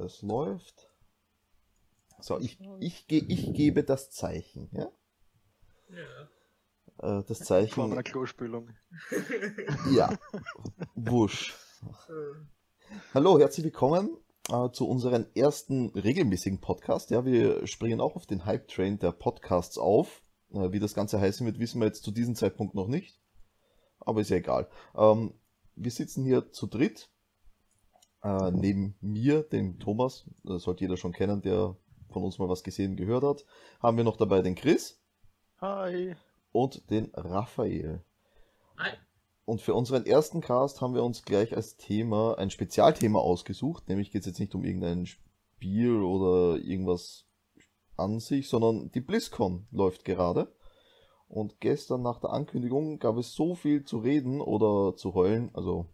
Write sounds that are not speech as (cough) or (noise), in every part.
Es läuft. So, ich, ich, ge ich gebe das Zeichen, ja? Ja. Äh, das Vor Zeichen. einer Klospülung. (laughs) Ja. Wusch. (laughs) Hallo, herzlich willkommen äh, zu unserem ersten regelmäßigen Podcast. Ja, wir springen auch auf den Hype-Train der Podcasts auf. Äh, wie das Ganze heißen wird, wissen wir jetzt zu diesem Zeitpunkt noch nicht. Aber ist ja egal. Ähm, wir sitzen hier zu dritt. Äh, neben mir, dem Thomas, das sollte jeder schon kennen, der von uns mal was gesehen, gehört hat, haben wir noch dabei den Chris Hi. und den Raphael. Hi. Und für unseren ersten Cast haben wir uns gleich als Thema ein Spezialthema ausgesucht. Nämlich geht es jetzt nicht um irgendein Spiel oder irgendwas an sich, sondern die BlizzCon läuft gerade. Und gestern nach der Ankündigung gab es so viel zu reden oder zu heulen, also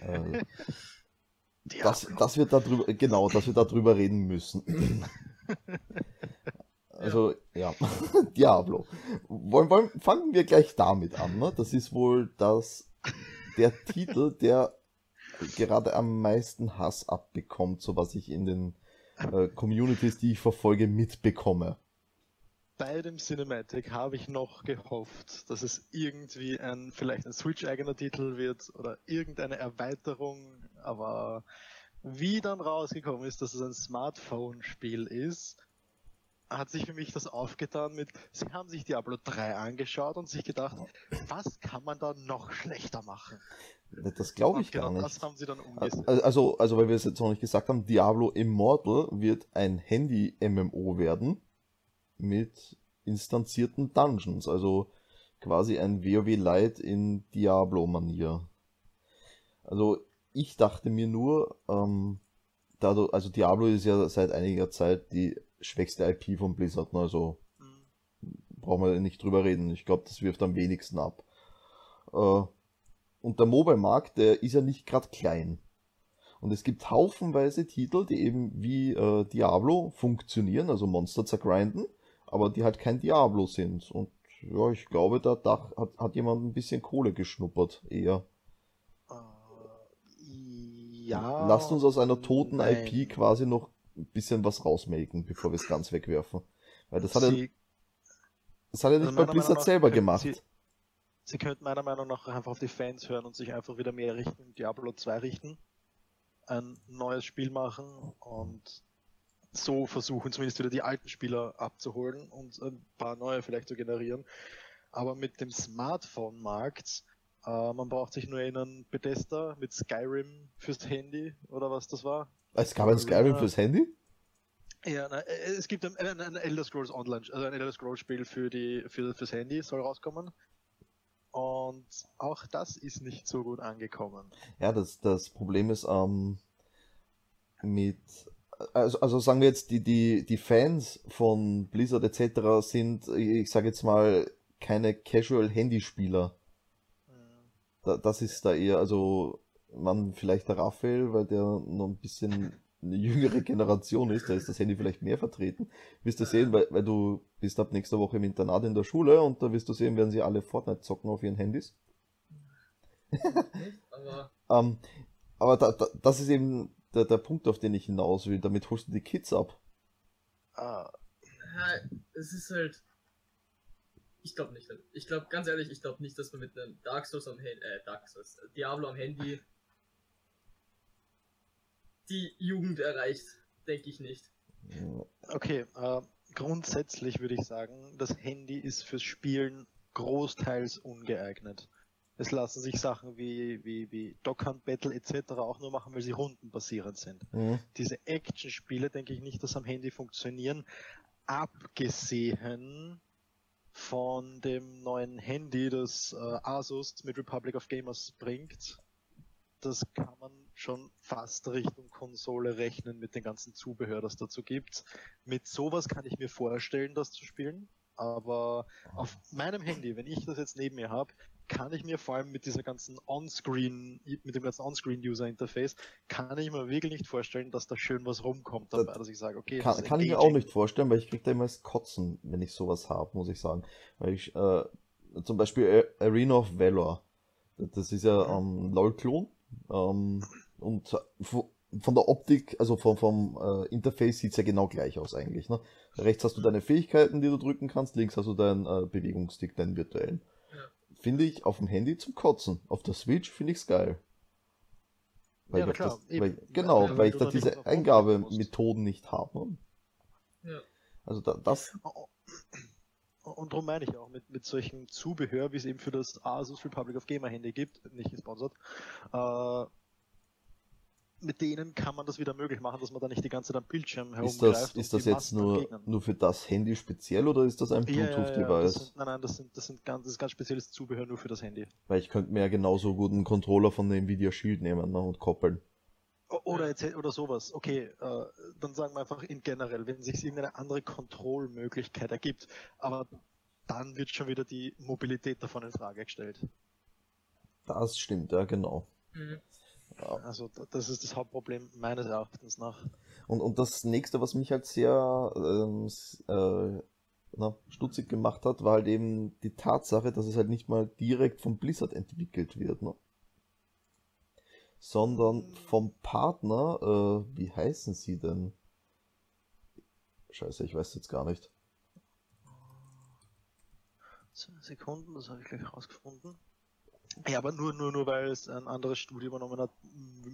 äh, (laughs) dass, dass wir darüber, genau, dass wir darüber reden müssen. (laughs) Also, ja, (laughs) Diablo. Wollen, wollen, fangen wir gleich damit an, ne? Das ist wohl das, der Titel, der gerade am meisten Hass abbekommt, so was ich in den äh, Communities, die ich verfolge, mitbekomme. Bei dem Cinematic habe ich noch gehofft, dass es irgendwie ein, vielleicht ein Switch-eigener Titel wird oder irgendeine Erweiterung, aber wie dann rausgekommen ist, dass es ein Smartphone-Spiel ist, hat sich für mich das aufgetan mit, sie haben sich Diablo 3 angeschaut und sich gedacht, was kann man da noch schlechter machen? Das glaube ich genau gar nicht. das haben sie dann umgesetzt. Also, also, weil wir es jetzt noch nicht gesagt haben, Diablo Immortal wird ein Handy-MMO werden mit instanzierten Dungeons, also quasi ein WoW Light in Diablo-Manier. Also ich dachte mir nur, ähm, dadurch, also Diablo ist ja seit einiger Zeit die schwächste IP von Blizzard, ne? also Hm. brauchen wir nicht drüber reden. Ich glaube, das wirft am wenigsten ab. Äh, und der Mobile-Markt, der ist ja nicht gerade klein. Und es gibt haufenweise Titel, die eben wie äh, Diablo funktionieren, also Monster zergrinden, aber die halt kein Diablo sind. Und ja, ich glaube, da, da hat, hat jemand ein bisschen Kohle geschnuppert, eher. Ja. Lasst uns aus einer toten nein. IP quasi noch ein bisschen was rausmelken, bevor wir es ganz wegwerfen. Weil das hat er, Sie, das hat er nicht Also bei Blizzard nach selber gemacht. sie- sie könnten meiner Meinung nach einfach auf die Fans hören und sich einfach wieder mehr Richtung Diablo 2 richten. Ein neues Spiel machen und so versuchen, zumindest wieder die alten Spieler abzuholen und ein paar neue vielleicht zu generieren. Aber mit dem Smartphone-Markt, äh, man braucht sich nur erinnern, Bethesda mit Skyrim fürs Handy oder was das war. Es gab ein Skyrim fürs Handy? Ja, na, äh, es gibt ein, ein, ein Elder Scrolls Online, also ein Elder Scrolls Spiel für die für fürs Handy soll rauskommen. Und auch das ist nicht so gut angekommen. Ja, das, das Problem ist, ähm, mit, also, also sagen wir jetzt, die, die, die Fans von Blizzard etc. sind, ich sage jetzt mal, keine Casual-Handyspieler. Da, das ist da eher, also, man, vielleicht der Raphael, weil der noch ein bisschen eine jüngere Generation ist, da ist das Handy vielleicht mehr vertreten. Wirst du sehen, weil, weil du bist ab nächster Woche im Internat in der Schule und da wirst du sehen, werden sie alle Fortnite zocken auf ihren Handys. Aber (laughs) Ähm, aber da, da, das ist eben der, der Punkt, auf den ich hinaus will. Damit holst du die Kids ab. Ah, ja, es ist halt. Ich glaube nicht. Ich glaube, ganz ehrlich, ich glaube nicht, dass man mit einem Dark Souls am Handy, äh, Dark Souls, äh, Diablo am Handy die Jugend erreicht. Denke ich nicht. okay, äh, grundsätzlich würde ich sagen, das Handy ist fürs Spielen großteils ungeeignet. Es lassen sich Sachen wie, wie, wie Dockhand Battle etc. auch nur machen, weil sie rundenbasierend sind. Mhm. diese Action-Spiele denke ich nicht, dass am Handy funktionieren. Abgesehen von dem neuen Handy, das äh, Asus mit Republic of Gamers bringt. Das kann man schon fast Richtung Konsole rechnen mit dem ganzen Zubehör, das dazu gibt. Mit sowas kann ich mir vorstellen, das zu spielen. Aber auf meinem Handy, wenn ich das jetzt neben mir habe, kann ich mir vor allem mit dieser ganzen On-Screen, mit dem ganzen On-Screen-User-Interface, kann ich mir wirklich nicht vorstellen, dass da schön was rumkommt dabei, dass ich sage, okay, Kann, kann ich mir auch nicht vorstellen, weil ich krieg da immer das Kotzen, wenn ich sowas habe, muss ich sagen. Weil ich, äh, zum Beispiel Arena of Valor. Das ist ja ähm, LOL-Klon. Ähm, und von der Optik, also vom, vom äh, Interface sieht's ja genau gleich aus eigentlich. Ne? Rechts hast du deine Fähigkeiten, die du drücken kannst, links hast du deinen äh, Bewegungsstick, deinen virtuellen. Finde ich auf dem Handy zum Kotzen. Auf der Switch finde ich's geil. Weil Ja, ich klar, das, weil, genau, Ja, weil, ich da diese. Eingabemethoden nicht habe. Ja. Also da, das, Und darum meine ich auch, mit, mit solchen Zubehör, wie es eben für das Asus Republic of Gamer Handy gibt, nicht gesponsert, äh, mit denen kann man das wieder möglich machen, dass man da nicht die ganze Zeit am Bildschirm ist herumgreift. das, und ist das jetzt nur, nur für das Handy speziell oder ist das ein Ja, ja, ja, das Bluetooth-Device? sind, nein, nein, das sind, das sind ganz, das ist ganz spezielles Zubehör nur für das Handy. Weil ich könnte mir ja genauso gut einen Controller von der Nvidia Shield nehmen ne, und koppeln. Oder, jetzt, oder sowas. Okay, äh, dann sagen wir einfach in generell, wenn sich irgendeine andere Kontrollmöglichkeit ergibt, aber dann wird schon wieder die Mobilität davon in Frage gestellt. Das stimmt, ja genau. Mhm. Ja. Also das ist das Hauptproblem meines Erachtens nach. Und, und das nächste, was mich halt sehr ähm, äh, na, stutzig gemacht hat, war halt eben die Tatsache, dass es halt nicht mal direkt von Blizzard entwickelt wird, ne? sondern vom Partner, äh, wie heißen sie denn? Scheiße, ich weiß jetzt gar nicht. Zwei Sekunden, das habe ich gleich rausgefunden. Ja, aber nur, nur, nur weil es ein anderes Studio übernommen hat,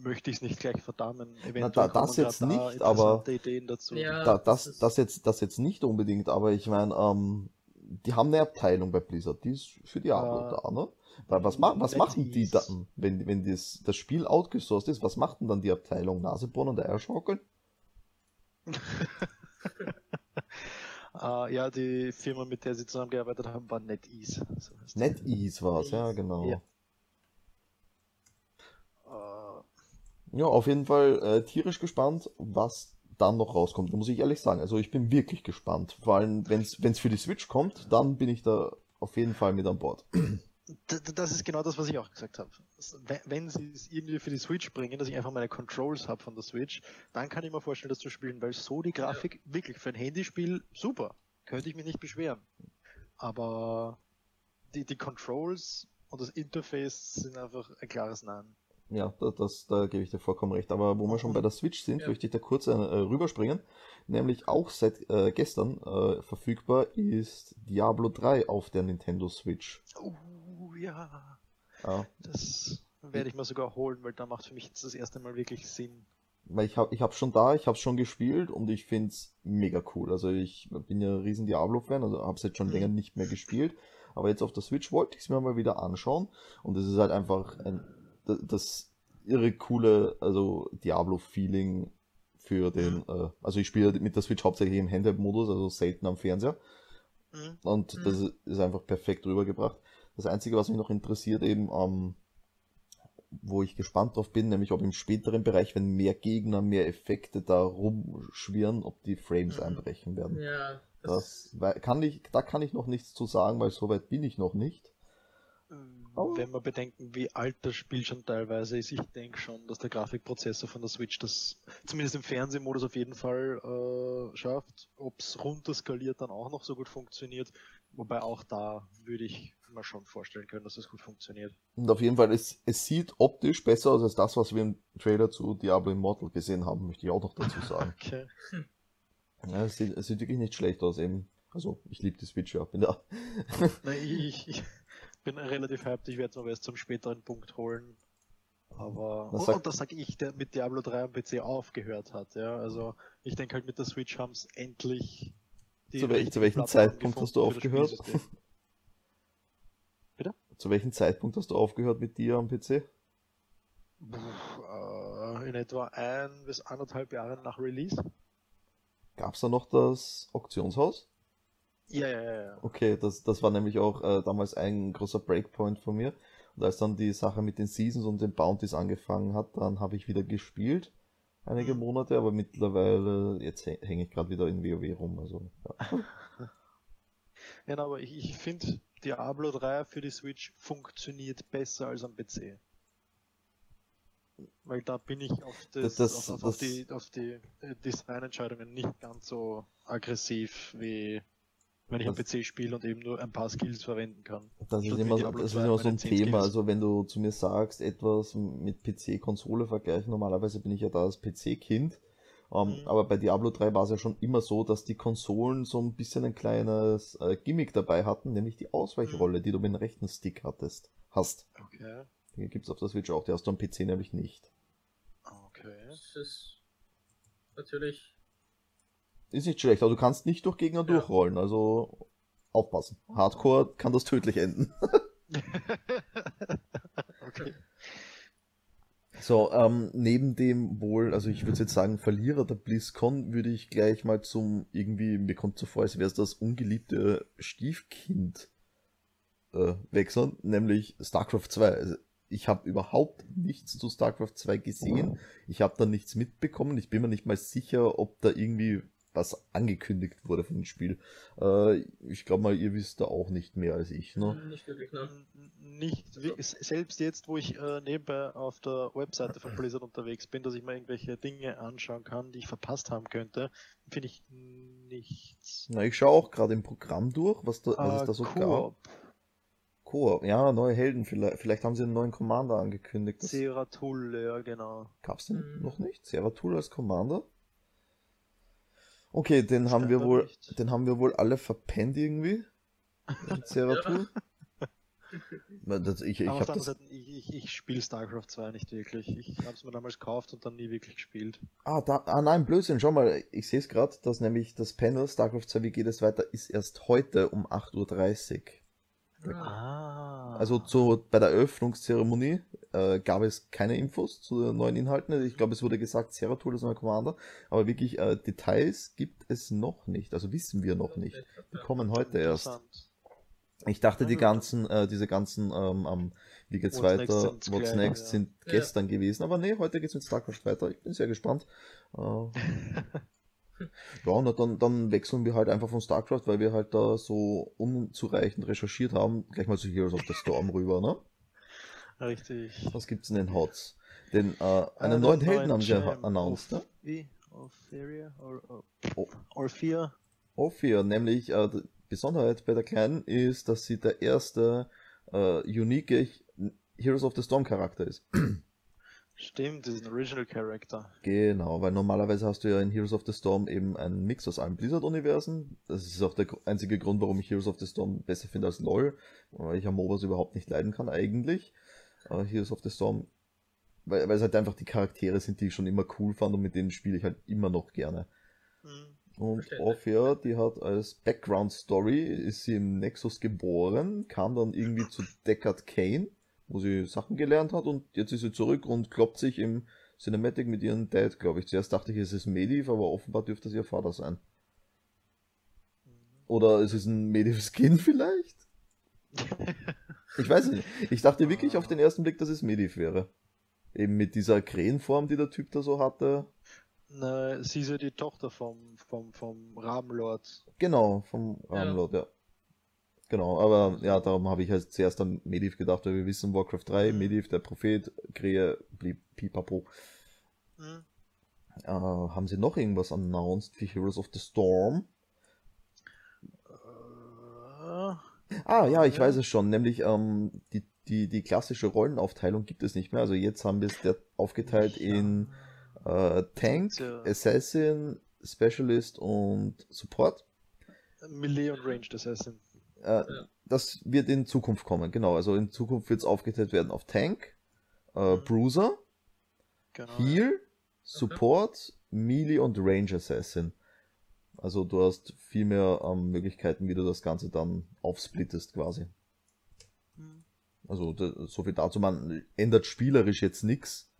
möchte ich es nicht gleich verdammen. Eventuell da- kommen das jetzt da nicht, aber- Ideen dazu. Ja. da, das, das jetzt, das jetzt nicht unbedingt, aber ich meine, ähm, die haben eine Abteilung bei Blizzard, die ist für Diablo Äh, da, ne? Weil was, ma was machen die dann, wenn, wenn das, das Spiel outgesourced ist, was macht denn dann die Abteilung? Nasebohren und Eierschaukeln? Äh, (laughs) ja, die Firma, mit der sie zusammengearbeitet haben, war NetEase. So. NetEase war es, ja, genau. ja. Ja, Äh, auf jeden Fall äh, tierisch gespannt, was dann noch rauskommt, muss ich ehrlich sagen. Also ich bin wirklich gespannt. Vor allem, wenn es für die Switch kommt, dann bin ich da auf jeden Fall mit an Bord. Das ist genau das, was ich auch gesagt habe. Wenn sie es irgendwie für die Switch bringen, dass ich einfach meine Controls habe von der Switch, dann kann ich mir vorstellen, das zu spielen, weil so die Grafik wirklich für ein Handyspiel super. Könnte ich mich nicht beschweren. Aber die, die Controls und das Interface sind einfach ein klares Nein. Ja, da, das, da gebe ich dir vollkommen recht. Aber wo wir schon bei der Switch sind, Ja. möchte ich da kurz äh, rüberspringen. Nämlich auch seit äh, gestern äh, verfügbar ist Diablo 3 auf der Nintendo Switch. Uh, ja. Ja, Das werde ich mir sogar holen, weil da macht für mich jetzt das erste Mal wirklich Sinn. weil ich habe ich hab's schon da, ich habe es schon gespielt und ich finde es mega cool. Also ich bin ja ein riesen Diablo-Fan, also habe es jetzt schon Mhm. länger nicht mehr gespielt. Aber jetzt auf der Switch wollte ich es mir mal wieder anschauen. Und es ist halt einfach ein, das, das irre coole, also Diablo-Feeling für den, äh, also ich spiele mit der Switch hauptsächlich im Handheld-Modus, also selten am Fernseher. Mhm. Und Mhm. das ist einfach perfekt rübergebracht. Das Einzige, was mich noch interessiert, eben, ähm, wo ich gespannt drauf bin, nämlich ob im späteren Bereich, wenn mehr Gegner, mehr Effekte da rumschwirren, ob die Frames Mhm. einbrechen werden. Ja, Das weil, kann ich, da kann ich noch nichts zu sagen, weil so weit bin ich noch nicht. Oh. Wenn wir bedenken, wie alt das Spiel schon teilweise ist, ich denke schon, dass der Grafikprozessor von der Switch das zumindest im Fernsehmodus auf jeden Fall äh, schafft. Ob es runterskaliert dann auch noch so gut funktioniert. Wobei auch da würde ich mir schon vorstellen können, dass das gut funktioniert. Und auf jeden Fall, es, es sieht optisch besser aus als das, was wir im Trailer zu Diablo Immortal gesehen haben, möchte ich auch noch dazu sagen. (laughs) Okay. ja, es, sieht, es sieht wirklich nicht schlecht aus eben. Also, ich liebe die Switch ja, bin da. Na, ich, ich bin relativ hyped, ich werde es aber erst zum späteren Punkt holen. Aber Was und, und das sage ich, der mit Diablo 3 am PC aufgehört hat. Ja, also ich denke halt mit der Switch haben es endlich. die Zu wel- richtige zu welchem Zeitpunkt hast du das aufgehört? Spielsystem. Zu welchem Zeitpunkt hast du aufgehört mit dir am PC? Puh, äh, in etwa ein bis anderthalb Jahre nach Release. Gab's da noch das Auktionshaus? Ja, ja, ja. Okay, das, das war nämlich auch äh, damals ein großer Breakpoint von mir. Und als dann die Sache mit den Seasons und den Bounties angefangen hat, dann habe ich wieder gespielt. Einige Mhm. Monate, aber mittlerweile, jetzt häng- hänge ich gerade wieder in WoW rum. Also, ja. (laughs) Ja, aber ich, ich finde, Diablo 3 für die Switch funktioniert besser als am PC. Weil da bin ich auf, das, Das- auf, auf, das- auf die, auf die äh, Designentscheidungen nicht ganz so aggressiv wie wenn ich am PC spiele und eben nur ein paar Skills verwenden kann. Das ist immer, das ist 2 immer so ein den 10 Thema. Skills. Also wenn du zu mir sagst, etwas mit PC-Konsole vergleichen, normalerweise bin ich ja da das PC-Kind. Ähm, Mhm. Aber bei Diablo 3 war es ja schon immer so, dass die Konsolen so ein bisschen ein kleines äh, Gimmick dabei hatten, nämlich die Ausweichrolle, die du mit dem rechten Stick hattest. Hast. Okay. Die gibt es auf der Switch auch, die hast du am PC nämlich nicht. Okay. Das ist natürlich. Ist nicht schlecht, aber du kannst nicht durch Gegner Ja. durchrollen, also aufpassen. Hardcore kann das tödlich enden. (laughs) okay. So, ähm, neben dem wohl, also ich würde jetzt sagen, Verlierer der BlizzCon, würde ich gleich mal zum, irgendwie, mir kommt so vor, als wäre es das ungeliebte Stiefkind äh, wechseln, nämlich StarCraft 2. Also, ich habe überhaupt nichts zu StarCraft 2 gesehen. Ich habe da nichts mitbekommen. Ich bin mir nicht mal sicher, ob da irgendwie was angekündigt wurde von dem Spiel. Äh, ich glaube mal, ihr wisst da auch nicht mehr als ich, ne? Nicht wirklich, ne? Nicht, selbst jetzt, wo ich äh, nebenbei auf der Webseite von Blizzard unterwegs bin, dass ich mir irgendwelche Dinge anschauen kann, die ich verpasst haben könnte, finde ich nichts. Na, ich schaue auch gerade im Programm durch, was, da, was es Äh, da so gab. Koop, ja, neue Helden, vielleicht, vielleicht haben sie einen neuen Commander angekündigt. Seratul, ja genau. gab's den Mhm. noch nicht? Seratul als Commander? Okay, den haben wir wohl, nicht. den haben wir wohl alle verpennt irgendwie. Das- Ich, ich Aber das, Seite, ich, ich spiele StarCraft 2 nicht wirklich. Ich habe es mir damals gekauft und dann nie wirklich gespielt. ah, da, ah nein, Blödsinn, schau mal, ich sehe es gerade, dass nämlich das Panel StarCraft 2, wie geht es weiter, ist erst heute um 8.30 Uhr. Ah, Ah. Also zu, bei der Eröffnungszeremonie äh, gab es keine Infos zu den neuen Inhalten. Ich glaube, es wurde gesagt, Seratul ist neuer Commander, aber wirklich äh, Details gibt es noch nicht. Also wissen wir noch nicht. Die kommen heute erst. Ich dachte, die Ja. ganzen, äh, diese ganzen, ähm, am wie geht's What's next weiter, sind What's Next ja. sind Ja. gestern gewesen, aber nee, heute geht's mit StarCraft weiter. Ich bin sehr gespannt. Äh, (laughs) ja, und dann, dann wechseln wir halt einfach von StarCraft, weil wir halt da so unzureichend recherchiert haben, gleich mal zu Heroes of the Storm rüber, ne? Richtig. Was gibt's in den Hots? Den, äh, einen Einen neuen Helden haben sie Champ announced, ne? Wie? Orpheria? Or, or, Oh. Orphea? Nämlich äh, die Besonderheit bei der Kleinen ist, dass sie der erste äh, unique Heroes of the Storm Charakter ist. Stimmt, das ist ein Original Character. Genau, weil normalerweise hast du ja in Heroes of the Storm eben einen Mix aus allen Blizzard-Universen. Das ist auch der einzige Grund, warum ich Heroes of the Storm besser finde als LoL, weil ich ja MOBAs überhaupt nicht leiden kann eigentlich. Aber Heroes of the Storm, weil, weil es halt einfach die Charaktere sind, die ich schon immer cool fand und mit denen spiele ich halt immer noch gerne. Hm. Und Verständlich. Ophir, die hat als Background Story, ist sie im Nexus geboren, kam dann irgendwie zu Deckard Kane, wo sie Sachen gelernt hat und jetzt ist sie zurück und kloppt sich im Cinematic mit ihrem Dad, glaube ich. Zuerst dachte ich, es ist Mediv, aber offenbar dürfte es ihr Vater sein. Oder es ist ein Mediv-Skin vielleicht? Ich weiß es nicht. Ich dachte wirklich auf den ersten Blick, dass es Mediv wäre. Eben mit dieser Krähenform, die der Typ da so hatte. Na, sie ist ja die Tochter vom, vom, vom Rabenlord. Genau, vom Rahmenlord, ja. Genau, aber ja, darum habe ich halt zuerst an Mediv gedacht, weil wir wissen, Warcraft 3, Mhm. Mediv, der Prophet, Krähe, blieb Pipapo. Hm. Äh, haben sie noch irgendwas announced für Heroes of the Storm? Äh, Ah, ja, ich Ja. weiß es schon, nämlich ähm, die, die, die klassische Rollenaufteilung gibt es nicht mehr. Also jetzt haben wir es aufgeteilt in äh, Tank, Ja. Assassin, Specialist und Support. Melee und Ranged Assassin. Äh, Ja. Das wird in Zukunft kommen, genau. Also in Zukunft wird es aufgeteilt werden auf Tank, äh, Mhm. Bruiser, Genau. Heal, Support, Melee und Range Assassin. Also du hast viel mehr ähm, Möglichkeiten, wie du das Ganze dann aufsplittest quasi. Hm. Also so viel dazu, man ändert spielerisch jetzt nichts.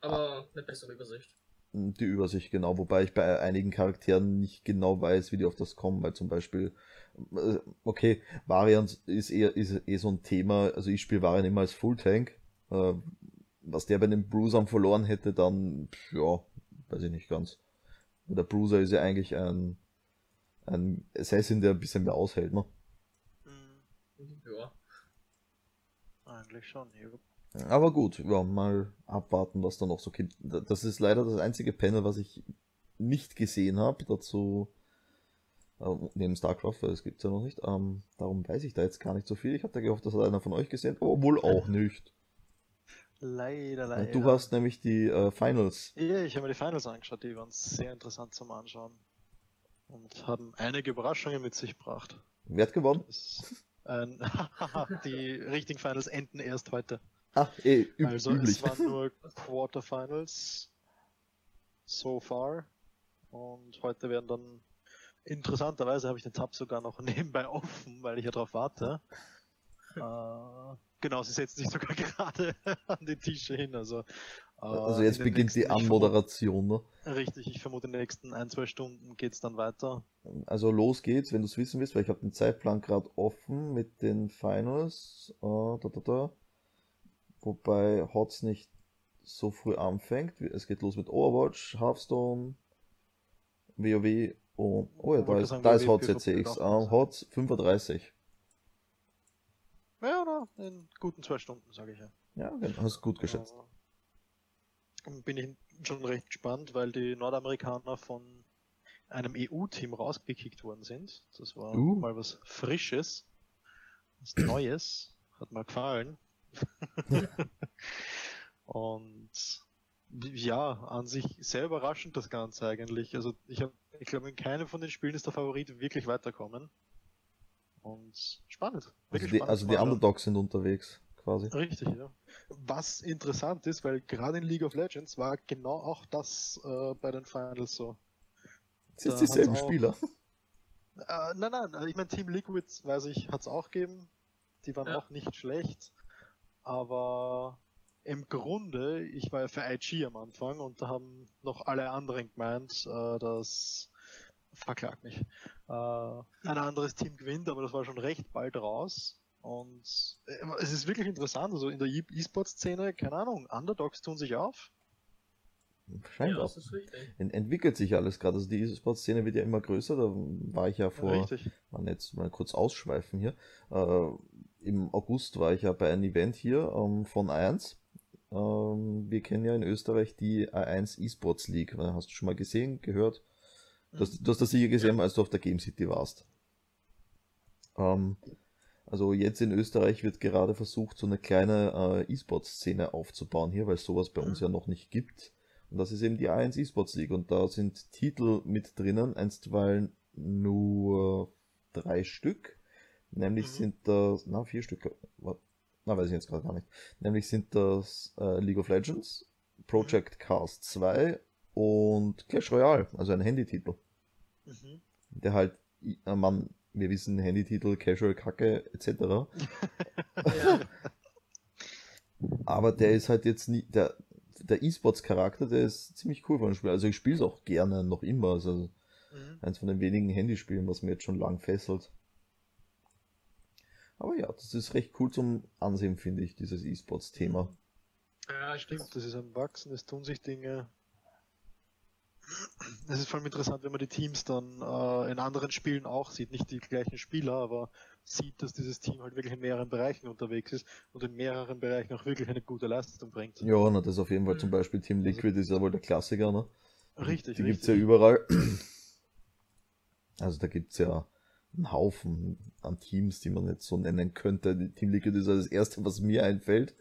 Aber eine bessere Übersicht. Die Übersicht, genau, wobei ich bei einigen Charakteren nicht genau weiß, wie die auf das kommen, weil zum Beispiel, okay, Variant ist eher ist eh so ein Thema, also ich spiele Variant immer als Full Tank. Äh, was der bei den Bruisern verloren hätte, dann, ja, weiß ich nicht ganz. Der Bruiser ist ja eigentlich ein, ein Assassin, der ein bisschen mehr aushält, ne? Hm. Ja. Eigentlich schon, ja. Aber gut, ja, mal abwarten, was da noch so gibt. Das ist leider das einzige Panel, was ich nicht gesehen habe. Dazu Äh, neben StarCraft, weil das gibt's ja noch nicht. Ähm, darum weiß ich da jetzt gar nicht so viel. Ich hatte gehofft, das hat einer von euch gesehen, aber wohl auch (laughs) nicht. Leider, leider. Du hast nämlich die äh, Finals. Ja, ich habe mir die Finals angeschaut, die waren sehr interessant zum Anschauen. Und haben einige Überraschungen mit sich gebracht. Wer hat gewonnen? Das, ähm, (laughs) die richtigen Finals enden erst heute. Ah, eh, üb Also üblich. es waren nur Quarterfinals so far. Und heute werden dann interessanterweise habe ich den Tab sogar noch (laughs) nebenbei offen, weil ich ja drauf warte. (laughs) äh, genau, sie setzt sich sogar (laughs) gerade an die Tische hin. Also, äh, Also jetzt in den beginnt die Anmoderation, ne? Richtig, ich vermute in den nächsten ein, zwei Stunden geht's dann weiter. Also los geht's, wenn du es wissen willst, weil ich habe den Zeitplan gerade offen mit den Finals. Äh, da, da, da. Wobei HOTS nicht so früh anfängt. Es geht los mit Overwatch, Hearthstone, WoW und... Oh ja, da ist, da ist Äh, HOTS 35. Ja, oder? In guten zwei Stunden, sage ich ja. Ja, genau, hast gut geschätzt. Äh, Bin ich schon recht gespannt, weil die Nordamerikaner von einem EU-Team rausgekickt worden sind. Das war Uh. mal was Frisches, was Neues, hat mir gefallen. (laughs) Und ja, an sich sehr überraschend das Ganze eigentlich. Also ich habe, ich glaube, in keinem von den Spielen ist der Favorit wirklich weiterkommen. Und spannend. Also die, spannend also die. Underdogs sind unterwegs, quasi. Richtig, ja. Was interessant ist, weil gerade in League of Legends war genau auch das äh, bei den Finals so. Es sind Da dieselben auch- Spieler. Äh, nein, nein, also ich meine Team Liquid, weiß ich, hat es auch gegeben. Die waren Ja. auch nicht schlecht. Aber im Grunde, ich war ja für IG am Anfang und da haben noch alle anderen gemeint, äh, dass verklagt mich. Äh, ein anderes Team gewinnt, aber das war schon recht bald raus. Und äh, es ist wirklich interessant, also in der E- E-Sport-Szene, keine Ahnung, Underdogs tun sich auf. Ja, das ist richtig. Ent entwickelt sich alles gerade. Also die E-Sport-Szene wird ja immer größer. Da war ich ja vor, Richtig. man jetzt mal kurz ausschweifen hier. Äh, Im August war ich ja bei einem Event hier ähm, von A1. Ähm, wir kennen ja in Österreich die A1 E-Sports League. Hast du schon mal gesehen, gehört? Du hast, du hast das sicher gesehen, als du auf der Game City warst. Ähm, also jetzt in Österreich wird gerade versucht, so eine kleine äh, E-Sports-Szene aufzubauen hier, weil es sowas bei uns Mhm. ja noch nicht gibt. Und das ist eben die A1 E-Sports League. Und da sind Titel mit drinnen, einstweilen nur drei Stück. Nämlich Mhm. sind das, na, vier Stück, wa- na, weiß ich jetzt gerade gar nicht. Nämlich sind das äh, League of Legends, Project Cars 2 und Clash Royale, also ein Handytitel. Mhm. Der halt, äh, man, wir wissen, Handytitel, Casual Kacke, etc. (laughs) Aber der ist halt jetzt nie, der, der E-Sports-Charakter, der ist ziemlich cool von dem Spiel. Also ich spiele es auch gerne noch immer. Also Mhm. eins von den wenigen Handyspielen, was mir jetzt schon lang fesselt. Aber ja, das ist recht cool zum Ansehen, finde ich, dieses E-Sports-Thema. ja Stimmt, das ist am Wachsen, es tun sich Dinge. Es ist vor allem interessant, wenn man die Teams dann äh, in anderen Spielen auch sieht. Nicht die gleichen Spieler, aber sieht, dass dieses Team halt wirklich in mehreren Bereichen unterwegs ist und in mehreren Bereichen auch wirklich eine gute Leistung bringt. Ja, na, das auf jeden Fall zum. Beispiel Team Liquid ist ja wohl der Klassiker, ne? Richtig, Die richtig. gibt's ja überall. Also da gibt's ja einen Haufen an Teams, die man jetzt so nennen könnte. Die Team Liquid ist ja das erste, was mir einfällt.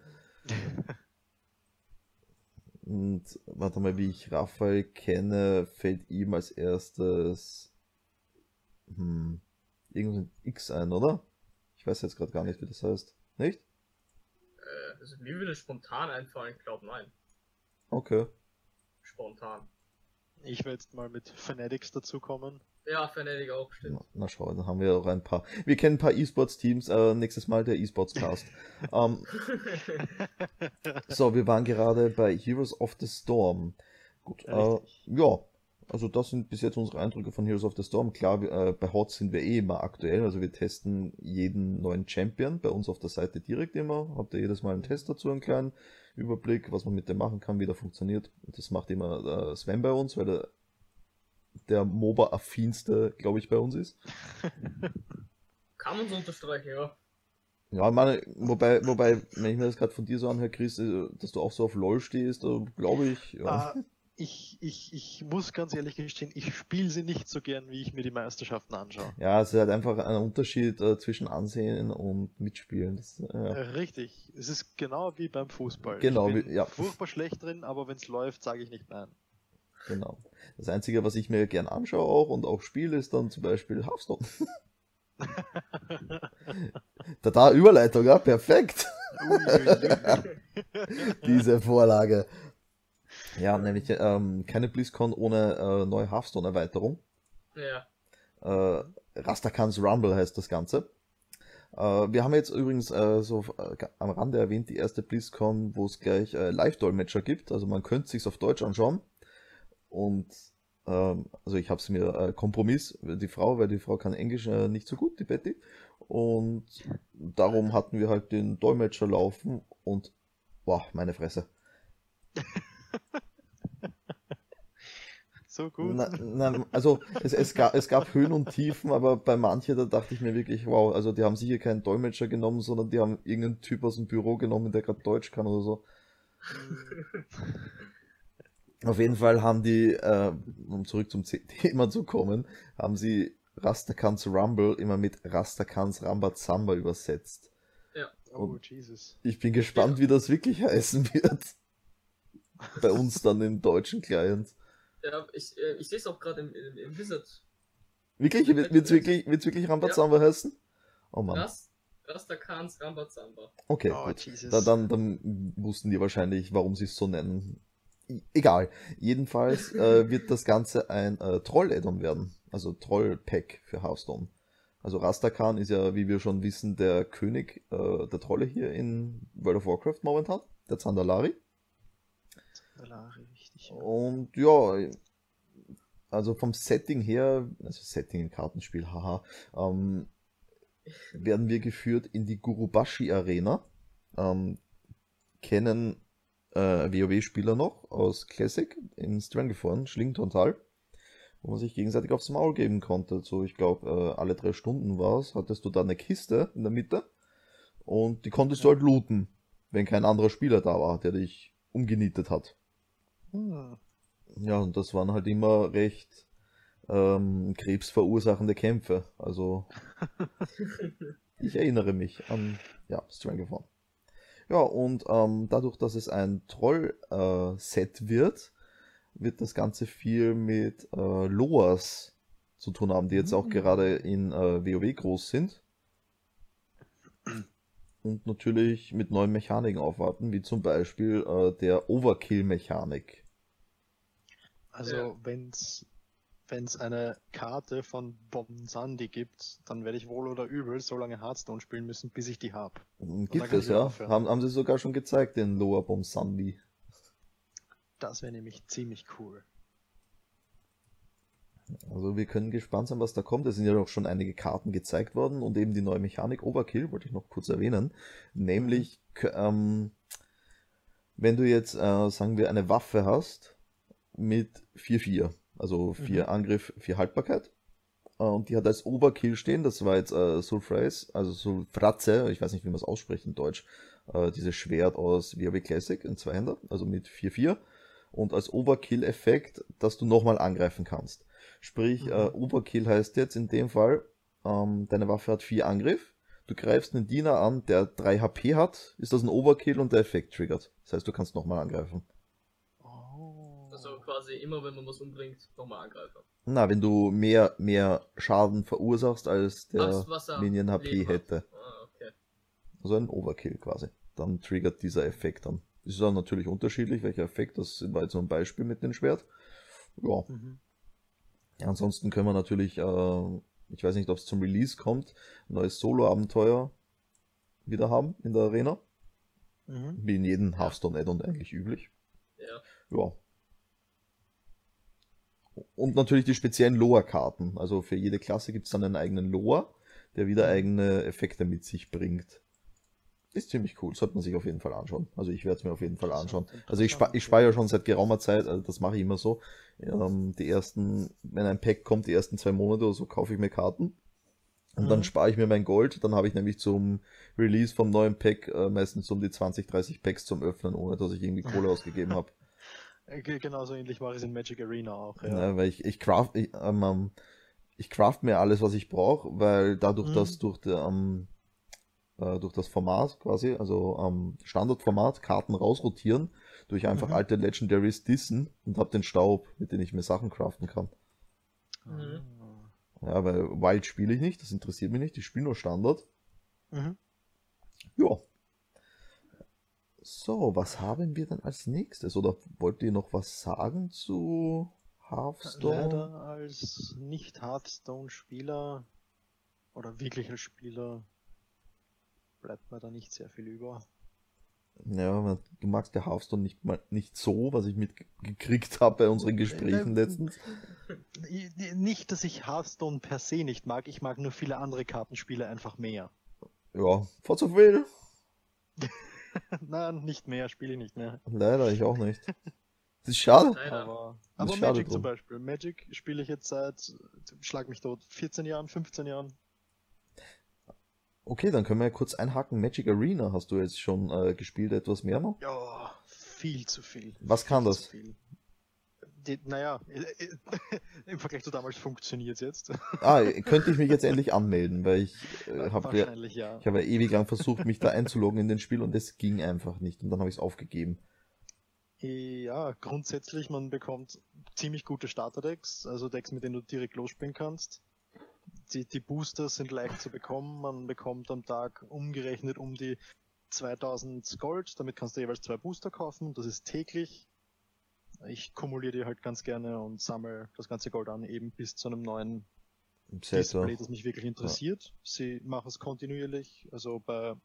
(laughs) Und warte mal, wie ich Raphael kenne, fällt ihm als erstes hm, irgendein X ein, oder? Ich weiß jetzt gerade gar nicht, wie das heißt. Nicht? Äh, also mir würde spontan einfallen, ich glaube nein. Okay. Spontan. Ich werde jetzt mal mit Fanatics dazukommen. Ja, Fnatic auch, stimmt. Na, na schau, dann haben wir auch ein paar. Wir kennen ein paar E-Sports-Teams. Äh, nächstes Mal der E-Sports-Cast. (laughs) ähm, so, wir waren gerade bei Heroes of the Storm. Gut, äh, Richtig. ja, also das sind bis jetzt unsere Eindrücke von Heroes of the Storm. Klar, wir, äh, bei HOT sind wir eh immer aktuell, also wir testen jeden neuen Champion bei uns auf der Seite direkt immer. Habt ihr jedes Mal einen Test dazu, einen kleinen Überblick, was man mit dem machen kann, wie der funktioniert. Das macht immer äh, Sven bei uns, weil der der MOBA-affinste, glaube ich, bei uns ist. (laughs) Kann man so unterstreichen, ja. Ja, ich meine, wobei, wobei, wenn ich mir das gerade von dir so anhöre, Chris, äh, dass du auch so auf LOL stehst, äh, glaube ich, ja. Äh, ich, ich, ich muss ganz ehrlich gestehen, ich spiele sie nicht so gern, wie ich mir die Meisterschaften anschaue. Ja, es ist halt einfach ein Unterschied äh, zwischen Ansehen und Mitspielen. Das, äh, ja. Richtig. Es ist genau wie beim Fußball. Genau, ich bin wie- ja. furchtbar schlecht drin, aber wenn es läuft, sage ich nicht nein. Genau. Das Einzige, was ich mir gern anschaue auch und auch spiele, ist dann zum Beispiel Hearthstone. (laughs) Da, da Überleitung, ja, perfekt. (laughs) Diese Vorlage. Ja, nämlich ähm, keine BlizzCon ohne äh, neue Hearthstone-Erweiterung. Ja. Äh, Rastakans Rumble heißt das Ganze. Äh, wir haben jetzt übrigens äh, so äh, am Rande erwähnt, die erste BlizzCon, wo es gleich äh, Live-Dolmetscher gibt. Also man könnte sich's auf Deutsch anschauen. Und ähm, also ich habe es mir äh, Kompromiss, die Frau, weil die Frau kann Englisch äh, nicht so gut, die Betty. Und darum hatten wir halt den Dolmetscher laufen und boah, meine Fresse. so gut. Na, na, also es, es, gab, es gab Höhen und Tiefen, aber bei manchen, da dachte ich mir wirklich, wow, also die haben sicher keinen Dolmetscher genommen, sondern die haben irgendeinen Typ aus dem Büro genommen, der gerade Deutsch kann oder so. Auf jeden Fall haben die, äh, um zurück zum (laughs) Thema zu kommen, haben sie Rastakans Rumble immer mit Rastakans Rambazamba übersetzt. oh, Jesus. Ich bin gespannt, wie das wirklich (laughs) heißen wird. Bei uns dann im deutschen Client. Ja, ich, äh, ich sehe es auch gerade im, im, im Wizard. Wirklich? Wird es wirklich, wird's wirklich Rambazamba heißen? Oh Mann. Ras, Rastakans Rambazamba. Okay, Oh, gut. Jesus. Da, dann, dann wussten die wahrscheinlich, warum sie es so nennen. Egal. Jedenfalls (laughs) äh, wird das Ganze ein äh, Troll-Addon werden. Also Troll-Pack für Hearthstone. Also Rastakan ist ja, wie wir schon wissen, der König äh, der Trolle hier in World of Warcraft momentan. Der Zandalari. Lari, richtig. Und ja, also vom Setting her, also Setting im Kartenspiel, haha, ähm, werden wir geführt in die Gurubashi Arena. Ähm, kennen äh, WoW-Spieler noch aus Classic in Stranglethorn, Schlingentontal, wo man sich gegenseitig aufs Maul geben konnte. So, ich glaube, äh, alle drei Stunden war es, hattest du da eine Kiste in der Mitte und die konntest du halt looten, wenn kein anderer Spieler da war, der dich umgenietet hat. Hm. Ja, und das waren halt immer recht ähm, krebsverursachende Kämpfe. Also, (laughs) ich erinnere mich an, ja, Stranglethorn. Ja, und ähm, dadurch, dass es ein Troll-Set wird, wird das Ganze viel mit äh, Loas zu tun haben, die jetzt auch Mhm. gerade in äh, WoW groß sind. Und natürlich mit neuen Mechaniken aufwarten, wie zum Beispiel äh, der Overkill-Mechanik. Also, Ja. wenn's wenn's eine Karte von Bomsandi gibt, dann werde ich wohl oder übel so lange Hearthstone spielen müssen, bis ich die hab. Hm, dann Gibt es, ja. Haben, haben sie sogar schon gezeigt, den Lower Bomb Sandy. Das wäre nämlich ziemlich cool. Also wir können gespannt sein, was da kommt. Es sind ja auch schon einige Karten gezeigt worden und eben die neue Mechanik Overkill, wollte ich noch kurz erwähnen. Nämlich, k- ähm, wenn du jetzt, äh, sagen wir, eine Waffe hast mit 4-4, also 4 Mhm. Angriff, 4 Haltbarkeit. Äh, und die hat als Overkill stehen, das war jetzt äh, Sulfrace, also Sulfratze, ich weiß nicht, wie man es ausspricht in Deutsch, äh, dieses Schwert aus WoW Classic in Zweihänder, also mit 4-4. Und als Overkill-Effekt, dass du nochmal angreifen kannst. Sprich, Mhm. äh, Overkill heißt jetzt in dem Fall, ähm, deine Waffe hat 4 Angriff, du greifst einen Diener an, der 3 HP hat, ist das ein Overkill und der Effekt triggert. Das heißt, du kannst nochmal angreifen. Quasi immer, wenn man was umbringt, nochmal angreifen. Na, wenn du mehr, mehr Schaden verursachst, als der Ach, Minion HP hätte. Ah, okay. Also ein Overkill quasi. Dann triggert dieser Effekt dann. Das ist dann natürlich unterschiedlich, welcher Effekt, das war jetzt so ein Beispiel mit dem Schwert. Ja, Mhm. Ansonsten können wir natürlich, äh, ich weiß nicht, ob es zum Release kommt, ein neues Solo-Abenteuer wieder haben in der Arena. Mhm. Wie in jedem Hearthstone-Add-on eigentlich üblich. Ja. Ja. Und natürlich die speziellen Loa-Karten. Also für jede Klasse gibt es dann einen eigenen Loa, der wieder eigene Effekte mit sich bringt. Ist ziemlich cool, sollte man sich auf jeden Fall anschauen. Also ich werde es mir auf jeden Fall anschauen. Also ich, spa ich interessant, spare ja ja. schon seit geraumer Zeit, also das mache ich immer so. Ähm, die ersten, wenn ein Pack kommt, die ersten zwei Monate oder so, kaufe ich mir Karten. Und dann Mhm. spare ich mir mein Gold. Dann habe ich nämlich zum Release vom neuen Pack äh, meistens um die 20, 30 Packs zum Öffnen, ohne dass ich irgendwie Kohle (laughs) ausgegeben habe. Ge- Genauso ähnlich mache ich es in Magic Arena auch. Ja. Ja, weil ich, ich craft, ich, ähm, ähm, ich craft mir alles, was ich brauche, weil dadurch, Mhm. dass durch, der, ähm, äh, durch das Format quasi, also ähm, Standardformat, Karten rausrotieren, durch einfach Mhm. alte Legendaries dissen und hab den Staub, mit dem ich mir Sachen craften kann. Mhm. Ja, weil Wild spiele ich nicht, das interessiert mich nicht, ich spiele nur Standard. Mhm. Ja. So, was haben wir denn als nächstes? Oder wollt ihr noch was sagen zu Hearthstone? Leider als Nicht-Hearthstone-Spieler oder wirklicher Spieler bleibt mir da nicht sehr viel über. Ja, du magst ja Hearthstone nicht mal nicht so, was ich mitgekriegt habe bei unseren Gesprächen Ähm, letztens. I- (laughs) i- Nicht, dass ich Hearthstone per se nicht mag, ich mag nur viele andere Kartenspiele einfach mehr. Ja, Forza Will. (laughs) (laughs) Nein, nicht mehr, spiele ich nicht mehr. Leider, ich auch nicht. Das ist schade. Leider. Aber, aber schade Magic drum. zum Beispiel. Magic spiele ich jetzt seit, schlag mich tot, 14 Jahren, 15 Jahren. Okay, dann können wir ja kurz einhaken. Magic Arena hast du jetzt schon äh, gespielt, etwas mehr noch? Ja, viel zu viel. Was kann Viel das? Die, naja, (laughs) im Vergleich zu damals funktioniert es jetzt. (laughs) Ah, könnte ich mich jetzt endlich anmelden, weil ich äh, habe ja, ja. ich habe ja ewig lang versucht, mich da einzuloggen in den Spiel und es ging einfach nicht. Und dann habe ich es aufgegeben. Ja, grundsätzlich, man bekommt ziemlich gute Starterdecks, also Decks, mit denen du direkt losspielen kannst. Die, die Booster sind leicht zu bekommen, man bekommt am Tag umgerechnet um die 2000 Gold, damit kannst du jeweils zwei Booster kaufen, das ist täglich. Ich kumuliere die halt ganz gerne und sammle das ganze Gold an, eben bis zu einem neuen Set, Display, das mich wirklich interessiert. Sie machen es kontinuierlich, also bei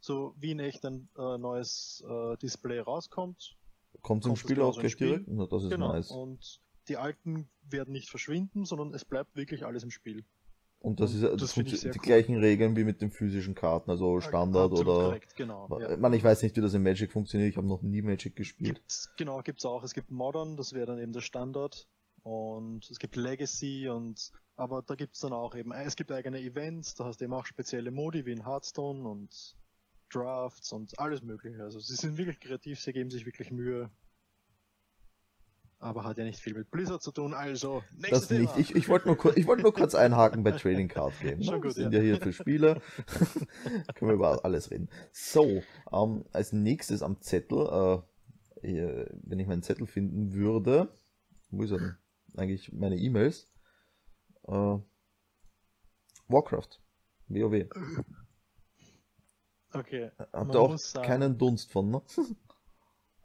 so wie in echt ein äh, neues äh, Display rauskommt, Kommt das Spiel auch gleich direkt? Na, das ist Genau. nice. Und die alten werden nicht verschwinden, sondern es bleibt wirklich alles im Spiel. Und das und ist das das sehr die cool. gleichen Regeln wie mit den physischen Karten, also Standard Absolut oder. Korrekt, genau. Ich Ja. meine, ich weiß nicht, wie das in Magic funktioniert. Ich habe noch nie Magic gespielt. Gibt's, genau, gibt's auch. Es gibt Modern, das wäre dann eben der Standard. Und es gibt Legacy und aber da gibt's dann auch eben, es gibt eigene Events, da hast du eben auch spezielle Modi wie in Hearthstone und Drafts und alles mögliche. Also sie sind wirklich kreativ, sie geben sich wirklich Mühe. Aber hat ja nicht viel mit Blizzard zu tun, also Das nicht. Thema. Ich, ich wollte nur, kur- wollte nur kurz einhaken bei Trading Card Game. Ne? Wir gut, sind ja. ja hier für Spieler. (laughs) Können wir über alles reden. So, ähm, als nächstes am Zettel, äh, wenn ich meinen Zettel finden würde, wo ist er denn? Eigentlich meine E-Mails. Äh, Warcraft. WoW. Okay. Habt ihr auch keinen Dunst von, ne? (laughs)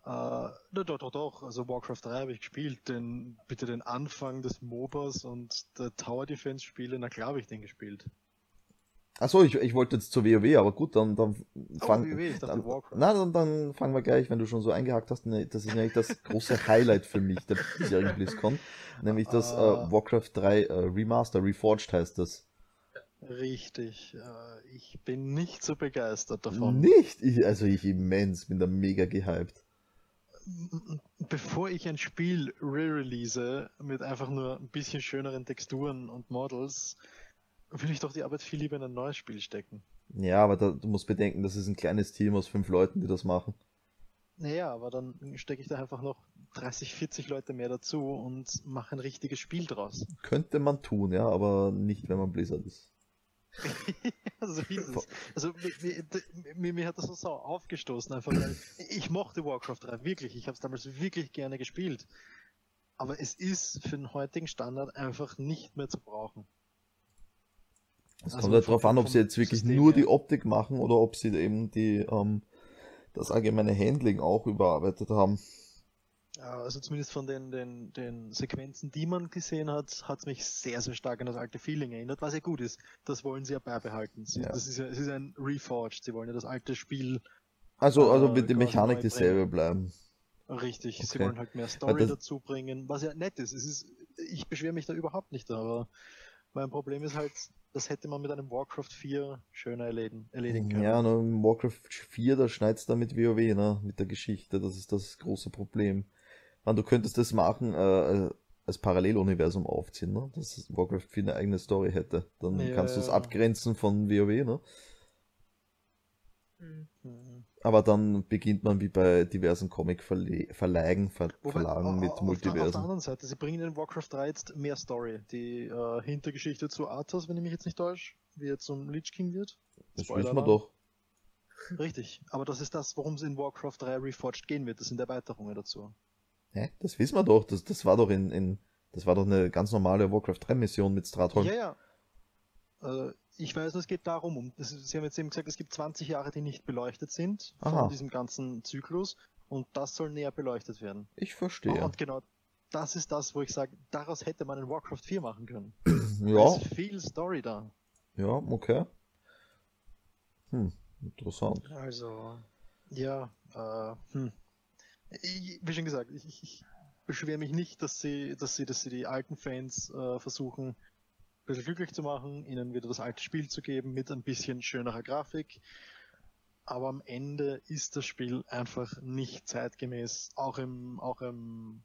Äh, na, doch, doch, doch. Also Warcraft 3 habe ich gespielt. Den, bitte den Anfang des MOBAs und der Tower Defense Spiele, na klar habe ich den gespielt. Achso, ich, ich wollte jetzt zur WoW, aber gut, dann, dann fang, WoW, ich dachte dann, Warcraft. Na, dann, dann fangen wir gleich, wenn du schon so eingehakt hast, ne, das ist nämlich das große Highlight für mich der diesjährigen BlizzCon, nämlich das äh, Ah. Warcraft 3 äh, Remaster, Reforged heißt das. Richtig. Äh, ich bin nicht so begeistert davon. Nicht? Ich, also ich immens, bin da mega gehypt. Bevor ich ein Spiel re-release mit einfach nur ein bisschen schöneren Texturen und Models, will ich doch die Arbeit viel lieber in ein neues Spiel stecken. Ja, aber da, du musst bedenken, das ist ein kleines Team aus fünf Leuten, die das machen. Naja, aber dann stecke ich da einfach noch 30, 40 Leute mehr dazu und mache ein richtiges Spiel draus. Könnte man tun, ja, aber nicht, wenn man Blizzard ist. (laughs) so ist es. Also mir, mir, mir hat das so sau aufgestoßen, einfach weil ich mochte Warcraft 3 wirklich. Ich habe es damals wirklich gerne gespielt. Aber es ist für den heutigen Standard einfach nicht mehr zu brauchen. Es Also kommt halt drauf an, ob sie jetzt wirklich System nur her. die Optik machen oder ob sie eben die, ähm, das allgemeine Handling auch überarbeitet haben. Ja, Also zumindest von den, den, den Sequenzen, die man gesehen hat, hat es mich sehr, sehr stark an das alte Feeling erinnert, was ja gut ist. Das wollen sie ja beibehalten. Sie, Ja. Das ist ja, es ist ein Reforged. Sie wollen ja das alte Spiel Also, also Äh, wird die quasi Mechanik dieselbe bleiben. Richtig, sie Okay. wollen halt mehr Story das- dazu bringen, was ja nett ist. Es ist ich beschwere mich da überhaupt nicht, aber mein Problem ist halt, das hätte man mit einem Warcraft 4 schöner erledigen, erledigen können. Ja, nur im Warcraft 4, da schneid's da mit WoW, ne? Mit der Geschichte. Das ist das große Problem. Man, du könntest das machen, äh, als Paralleluniversum aufziehen, ne? Dass Warcraft 4 eine eigene Story hätte. Dann Ja, kannst du es ja. abgrenzen von WoW, ne? Hm. Mhm. Aber dann beginnt man wie bei diversen Comic-Verlagen, Ver Verlagen mit au- Auf der, auf der Multiversen. anderen Seite, sie bringen in Warcraft 3 jetzt mehr Story. Die äh, Hintergeschichte zu Arthas, wenn ich mich jetzt nicht täusche, wie er zum Lich King wird. Das wissen wir doch. Richtig, aber das ist das, worum es in Warcraft 3 Reforged gehen wird. Das sind Erweiterungen dazu. Hä? Das wissen wir doch. Das, das war doch in, in. Das war doch eine ganz normale Warcraft 3 Mission mit Stratholm. Ja, ja. Äh, ich weiß, es geht darum, um, das, Sie haben jetzt eben gesagt, es gibt 20 Jahre, die nicht beleuchtet sind von Aha. diesem ganzen Zyklus und das soll näher beleuchtet werden. Ich verstehe. Und genau das ist das, wo ich sage, daraus hätte man in Warcraft 4 machen können. (clears throat) Ja, Es ist viel Story da. ja, okay. Hm, interessant. Also, ja, äh, hm. Ich, wie schon gesagt, ich, ich, beschwere mich nicht, dass sie, dass sie, dass sie die alten Fans äh, versuchen, ein bisschen glücklich zu machen, ihnen wieder das alte Spiel zu geben mit ein bisschen schönerer Grafik. Aber am Ende ist das Spiel einfach nicht zeitgemäß, auch im, auch im,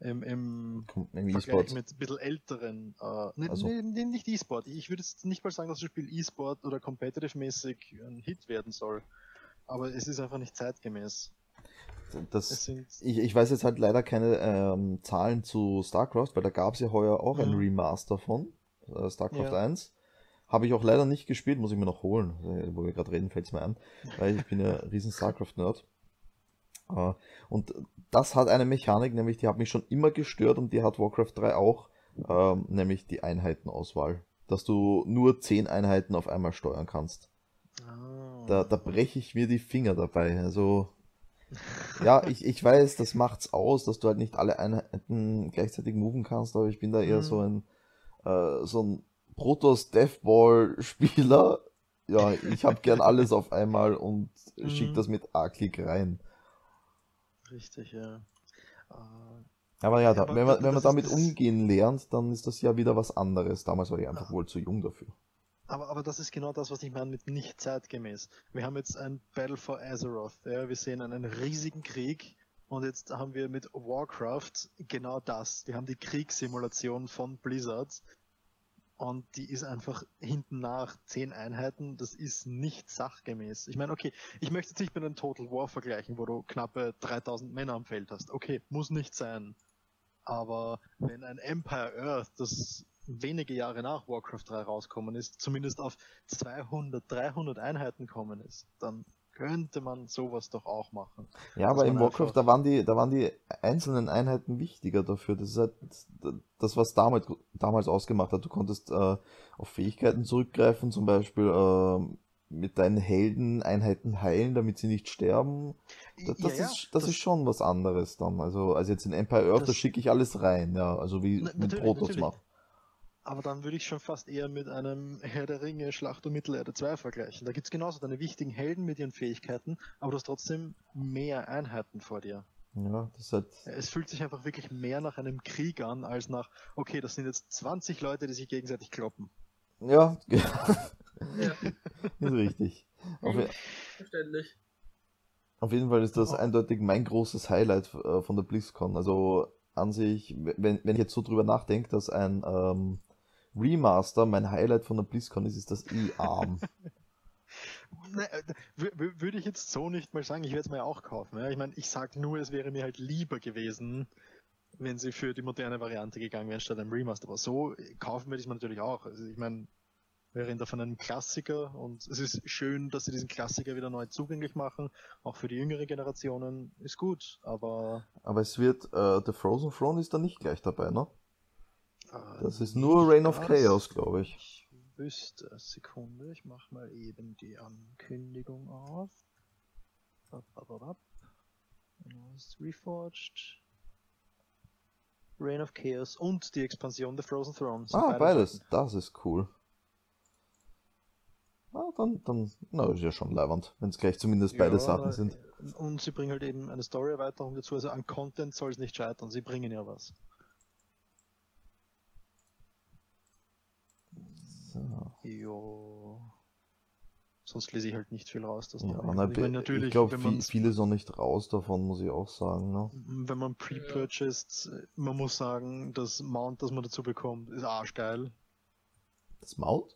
im, im Vergleich E-Sport. mit ein bisschen älteren, äh, ne, Also- ne, ne, nicht E-Sport. Ich würde jetzt nicht mal sagen, dass das Spiel E-Sport oder competitive-mäßig ein Hit werden soll. Aber es ist einfach nicht zeitgemäß. Das, ich, ich weiß jetzt halt leider keine ähm, Zahlen zu StarCraft, weil da gab es ja heuer auch ein Mhm. Remaster von äh, StarCraft Ja. 1. Habe ich auch leider nicht gespielt, muss ich mir noch holen. Äh, Wo wir gerade reden, fällt es mir ein, weil ich bin ja ein (laughs) riesen StarCraft-Nerd. Äh, und das hat eine Mechanik, nämlich die hat mich schon immer gestört und die hat Warcraft 3 auch, ähm, nämlich die Einheitenauswahl. Dass du nur 10 Einheiten auf einmal steuern kannst. ah, Da, da breche ich mir die Finger dabei. Also, ja, ich, ich weiß, das macht's aus, dass du halt nicht alle Einheiten gleichzeitig moven kannst, aber ich bin da eher Mhm. so ein, äh, so ein Protoss Deathball-Spieler. Ja, ich hab gern alles auf einmal und schick Mhm. das mit A-Klick rein. Richtig, ja. Äh, Aber ja, da, aber wenn man, wenn man ist- damit das- umgehen lernt, dann ist das ja wieder was anderes. Damals war ich einfach Ah. wohl zu jung dafür. Aber, aber das ist genau das, was ich meine mit nicht zeitgemäß. Wir haben jetzt ein Battle for Azeroth, ja, wir sehen einen riesigen Krieg und jetzt haben wir mit Warcraft genau das. Wir haben die Kriegssimulation von Blizzard und die ist einfach hinten nach zehn Einheiten, das ist nicht sachgemäß. Ich meine, okay, ich möchte jetzt nicht mit einem Total War vergleichen, wo du knappe 3000 Männer am Feld hast. Okay, muss nicht sein. Aber wenn ein Empire Earth, das wenige Jahre nach Warcraft 3 rauskommen ist, zumindest auf 200, 300 Einheiten kommen ist, dann könnte man sowas doch auch machen. Ja, aber in Warcraft, da waren die, da waren die einzelnen Einheiten wichtiger dafür. Das ist halt das, was damals, damals ausgemacht hat. Du konntest äh, auf Fähigkeiten zurückgreifen, zum Beispiel äh, mit deinen Helden Einheiten heilen, damit sie nicht sterben. Das, das, Ja, ist, das, ist schon was anderes dann. Also, also jetzt in Empire Earth, da Das- schicke ich alles rein, ja. Also wie Na- mit Protoss macht. Aber dann würde ich schon fast eher mit einem Herr der Ringe Schlacht um Mittelerde 2 vergleichen. Da gibt's genauso deine wichtigen Helden mit ihren Fähigkeiten, aber du hast trotzdem mehr Einheiten vor dir. Ja, das halt. Es fühlt sich einfach wirklich mehr nach einem Krieg an, als nach, okay, das sind jetzt 20 Leute, die sich gegenseitig kloppen. Ja, (laughs) Ja, ist richtig. Auf, verständlich. Auf jeden Fall ist das Oh. eindeutig mein großes Highlight äh, von der BlizzCon. Also an sich, wenn, wenn ich jetzt so drüber nachdenke, dass ein ähm, Remaster mein Highlight von der BlizzCon ist, ist das arm. (laughs) Ne, äh, wür- wür- Würde ich jetzt so nicht mal sagen, ich werde es mir auch kaufen. Ja? Ich meine, ich sag nur, es wäre mir halt lieber gewesen, wenn sie für die moderne Variante gegangen wären statt einem Remaster. Aber so äh, kaufen würde ich es mir natürlich auch. Also ich meine, wir reden da von einem Klassiker und es ist schön, dass sie diesen Klassiker wieder neu zugänglich machen. Auch für die jüngere Generationen ist gut, aber Aber es wird, äh, The Frozen Throne ist da nicht gleich dabei, ne? Äh, Das ist nur Reign of das- Chaos, glaube ich. Ich wüsste, Sekunde, ich mach mal eben die Ankündigung auf. Bap, bap, bap. Ist Reforged. Reign of Chaos und die Expansion The Frozen Throne. sind Ah, beide beides. Das ist cool. Ah, dann, dann, na, ist ja schon leibend, wenn es gleich zumindest beide Ja, Sachen sind. Und sie bringen halt eben eine Story-Erweiterung dazu, also an Content soll es nicht scheitern, sie bringen ja was. So. Jo. Sonst lese ich halt nicht viel raus. Das Ja, noch. na, ich meine, ich glaube, viel, man viele sind nicht raus davon, muss ich auch sagen. Ne? wenn man pre-purchased, man muss sagen, das Mount, das man dazu bekommt, ist arschgeil. Das Mount?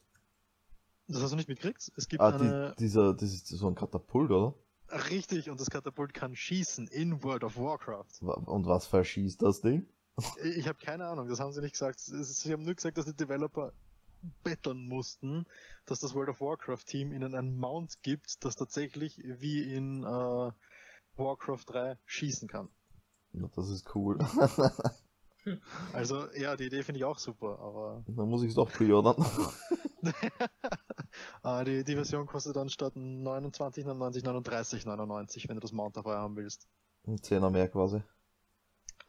Das hast du nicht mitgekriegt? Es gibt Ah, eine, die, dieser, das ist so ein Katapult, oder? Richtig, und das Katapult kann schießen in World of Warcraft. Und was verschießt das Ding? Ich habe keine Ahnung, das haben sie nicht gesagt. Sie haben nur gesagt, dass die Developer betteln mussten, dass das World of Warcraft Team ihnen einen Mount gibt, das tatsächlich wie in äh, Warcraft 3 schießen kann. Ja, das ist cool. (laughs) Also, ja, die Idee finde ich auch super, aber. (laughs) Dann muss ich es doch preordern. (laughs) ah, die, die Version kostet dann statt 29,99 39,99, wenn du das Mount dabei haben willst. Ein Zehner mehr quasi.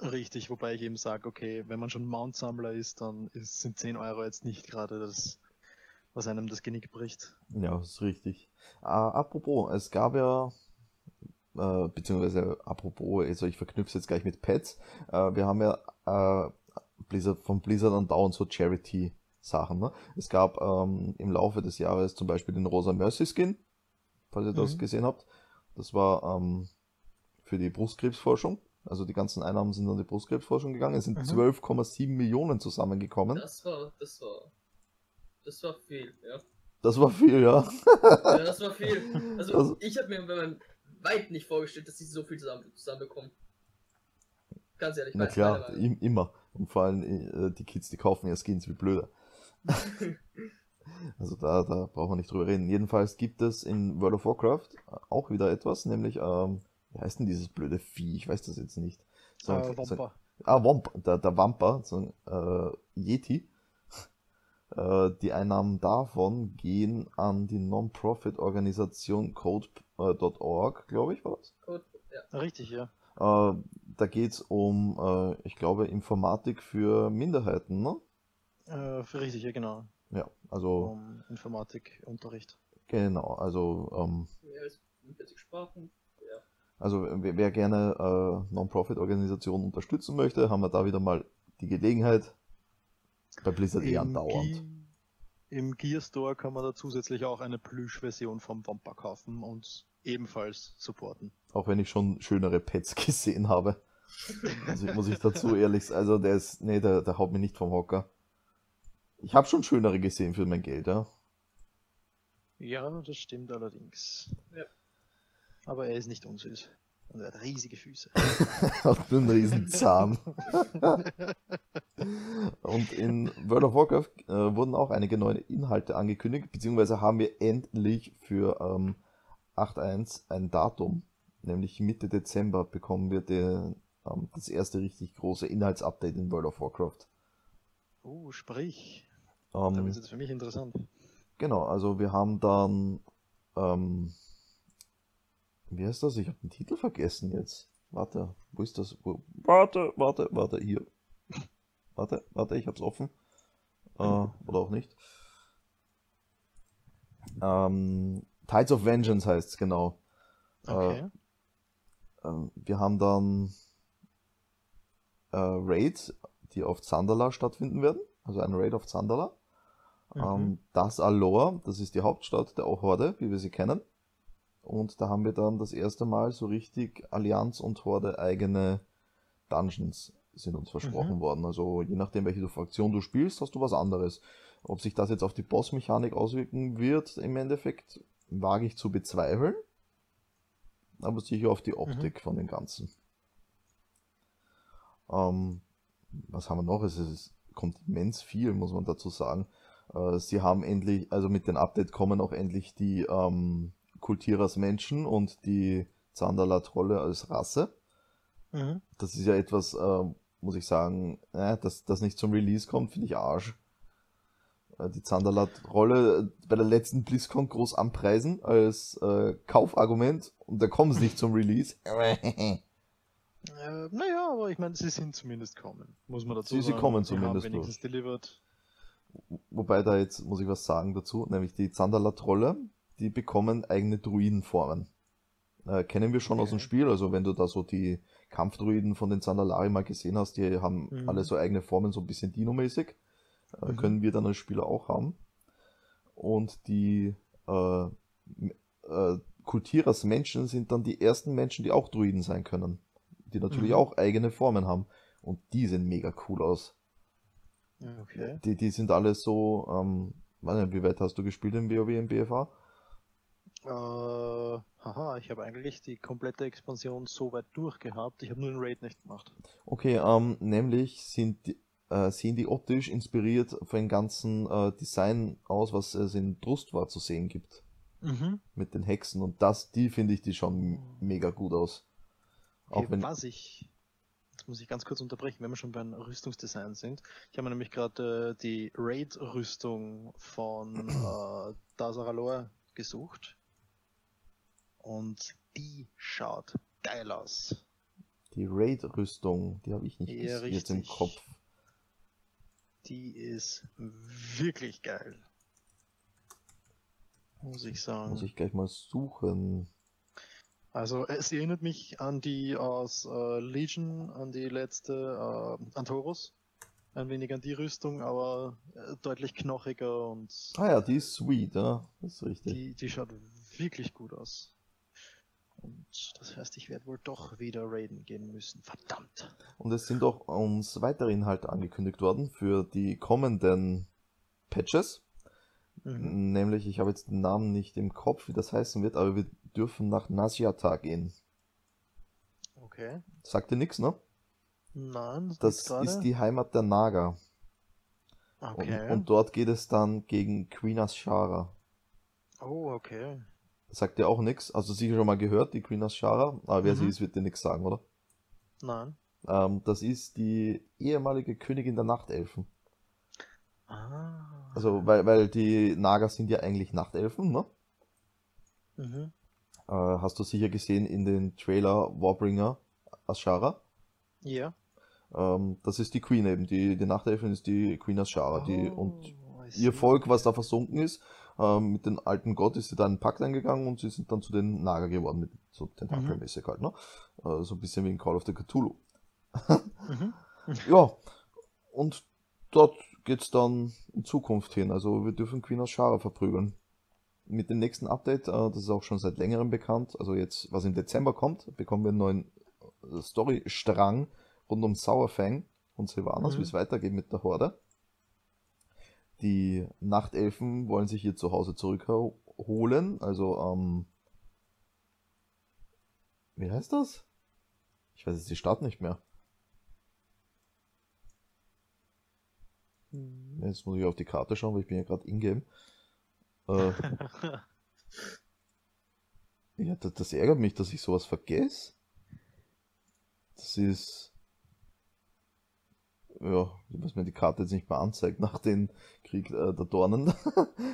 Richtig, wobei ich eben sage, okay, wenn man schon Mount-Sammler ist, dann ist, sind 10 Euro jetzt nicht gerade das, was einem das Genick bricht. Ja, das ist richtig. Äh, apropos, es gab ja, äh, beziehungsweise apropos, also ich verknüpfe es jetzt gleich mit Pets. Äh, wir haben ja äh, Blizzard, von Blizzard andauernd so Charity-Sachen. Ne? Es gab ähm, im Laufe des Jahres zum Beispiel den Rosa Mercy Skin, falls ihr das Mhm. gesehen habt. Das war ähm, für die Brustkrebsforschung. Also die ganzen Einnahmen sind an die Brustkrebsforschung gegangen. Es sind Mhm. 12,7 Millionen zusammengekommen. Das war, das war, das war viel, ja. Das war viel, ja. ja das war viel. Also, Also- ich habe mir bei meinem weit nicht vorgestellt, dass sie so viel zusammen, zusammenbekommen. Ganz ehrlich, Na klar, im, immer. Und vor allem äh, die Kids, die kaufen ja Skins wie blöde. (laughs) Also da, da brauchen wir nicht drüber reden. Jedenfalls gibt es in World of Warcraft auch wieder etwas, nämlich, ähm, wie heißt denn dieses blöde Vieh? Ich weiß das jetzt nicht. So ein- äh, so ein- Wampa. ah, Womp, der, der Wampa, so ein äh, Yeti. Äh, die Einnahmen davon gehen an die Non-Profit-Organisation Code.org, glaube ich, war das. Ja. Richtig, ja. Äh, da geht es um, äh, ich glaube, Informatik für Minderheiten, ne? Äh, richtig, ja, genau. Ja, also, Um Informatikunterricht. genau, also, ähm, Mehr als 45 Sprachen. Also wer, wer gerne äh, Non-Profit-Organisationen unterstützen möchte, haben wir da wieder mal die Gelegenheit. Bei Blizzard eh andauernd. Ge- Im Gear Store kann man da zusätzlich auch eine Plüsch-Version vom Wampa kaufen und ebenfalls supporten. Auch wenn ich schon schönere Pets (laughs) gesehen habe. Also muss ich dazu ehrlich sagen, also der ist, nee, der, der haut mich nicht vom Hocker. Ich habe schon schönere gesehen für mein Geld, ja. Ja, das stimmt allerdings. Ja. Aber er ist nicht unsüß. Und er hat riesige Füße. (laughs) Hat einen riesen Zahn. (laughs) Und in World of Warcraft äh, wurden auch einige neue Inhalte angekündigt, beziehungsweise haben wir endlich für ähm, 8.1 ein Datum, nämlich Mitte Dezember bekommen wir den, ähm, das erste richtig große Inhaltsupdate in World of Warcraft. Oh, sprich. Ähm, wird es jetzt für mich interessant. genau, also wir haben dann, ähm, wie heißt das? Ich habe den Titel vergessen jetzt. Warte, wo ist das? Wo? Warte, warte, warte, hier. Warte, warte, ich hab's offen. Äh, oder auch nicht. Ähm, Tides of Vengeance heißt's genau. Okay. Ähm, wir haben dann äh, Raids, die auf Zandala stattfinden werden. Also ein Raid auf Zandala. Mhm. Ähm, das Alor, das ist die Hauptstadt der Horde, wie wir sie kennen. Und da haben wir dann das erste Mal so richtig Allianz und Horde eigene Dungeons sind uns versprochen Mhm. worden. Also je nachdem, welche Fraktion du spielst, hast du was anderes. Ob sich das jetzt auf die Bossmechanik auswirken wird, im Endeffekt, wage ich zu bezweifeln. Aber sicher auf die Optik von dem Ganzen. Ähm, was haben wir noch? Es ist, kommt immens viel, muss man dazu sagen. Äh, sie haben endlich, also mit den Update kommen auch endlich die ähm, Kultiras Menschen und die Zandala Trolle als Rasse. Mhm. Das ist ja etwas, äh, muss ich sagen, äh, dass das nicht zum Release kommt, finde ich Arsch. Äh, die Zandala Trolle bei der letzten BlizzCon groß anpreisen als äh, Kaufargument und da kommen sie nicht zum Release. (laughs) Äh, naja, aber ich meine, sie sind zumindest kommen, muss man dazu Sie- sie sagen. kommen Sie haben zumindest wenigstens delivered. Wobei da jetzt muss ich was sagen dazu, nämlich die Zandala Trolle, die bekommen eigene Druidenformen. Äh, kennen wir schon aus dem Okay. Spiel, also wenn du da so die Kampfdruiden von den Zandalari mal gesehen hast, die haben Mhm. alle so eigene Formen, so ein bisschen Dino-mäßig. Äh, Mhm. Können wir dann als Spieler auch haben. Und die äh, äh, Kultiras Menschen sind dann die ersten Menschen, die auch Druiden sein können. Die natürlich Mhm. auch eigene Formen haben. Und die sehen mega cool aus. Okay. Die, die sind alle so, ähm, weiß nicht, wie weit hast du gespielt im WoW im BFA? Äh, haha, ich habe eigentlich die komplette Expansion so weit durchgehabt. Ich habe nur den Raid nicht gemacht. Okay, ähm, nämlich sind die, äh, sehen die optisch inspiriert von dem ganzen äh, Design aus, was es in Trustwar zu sehen gibt. Mhm. Mit den Hexen. Und das, die finde ich, die schauen mega gut aus. Auch Okay, wenn, was ich. Jetzt muss ich ganz kurz unterbrechen, wenn wir schon beim Rüstungsdesign sind. Ich habe mir nämlich gerade äh, die Raid-Rüstung von (clears throat) äh, Dazaralor gesucht. Und die schaut geil aus. die Raid-Rüstung, die habe ich nicht Ja, jetzt im. Kopf. Die ist wirklich geil. Muss ich sagen. Muss ich gleich mal suchen. Also es erinnert mich an die aus äh, Legion, an die letzte, äh, an Taurus. Ein wenig an die Rüstung, aber äh, deutlich knochiger und Ah ja, die ist sweet, ja. Das ist richtig. die, die schaut wirklich gut aus. Und das heißt, ich werde wohl doch wieder raiden gehen müssen. Verdammt. Und es sind auch uns weitere Inhalte angekündigt worden für die kommenden Patches. Mhm. Nämlich, ich habe jetzt den Namen nicht im Kopf, wie das heißen wird, aber wir dürfen nach Nasiata gehen. Okay. Sagt dir nichts, ne? Nein, Das gerade. ist die Heimat der Naga. Okay. Und, und dort geht es dann gegen Queen Ashara. oh, okay. Sagt dir auch nichts? Also sicher schon mal gehört, die Queen Ashara, aber wer Mhm. sie ist, wird dir nichts sagen, oder? Nein. Ähm, das ist die ehemalige Königin der Nachtelfen. Ah. Also, weil, weil die Naga sind ja eigentlich Nachtelfen, ne? Mhm. Äh, hast du sicher gesehen in den Trailer Warbringer Ashara. Ja. Ähm, das ist die Queen eben, die, die Nachtelfin ist die Queen Ashara. Die, und Oh, ihr. Volk, was da versunken ist, ähm, mit dem alten Gott ist sie da in einen Pakt eingegangen und sie sind dann zu den Naga geworden, mit so Tentakelmäßig halt, ne? Äh, so ein bisschen wie in Call of the Cthulhu. Mhm. (laughs) Ja, und dort geht's dann in Zukunft hin. Also wir dürfen Queen Ashara verprügeln. Mit dem nächsten Update, äh, das ist auch schon seit längerem bekannt, also jetzt, was im Dezember kommt, bekommen wir einen neuen äh, Storystrang rund um Sauerfang und Sylvanas, Mhm. wie es weitergeht mit der Horde. Die Nachtelfen wollen sich hier zu Hause zurückholen, also ähm, wie heißt das? Ich weiß jetzt die Stadt nicht mehr. Mhm. Jetzt muss ich auf die Karte schauen, weil ich bin ja gerade in-game. Äh, (laughs) ja, das, das ärgert mich, dass ich sowas vergesse. Das ist. Ja, was mir die Karte jetzt nicht mehr anzeigt nach dem Krieg äh, der Dornen.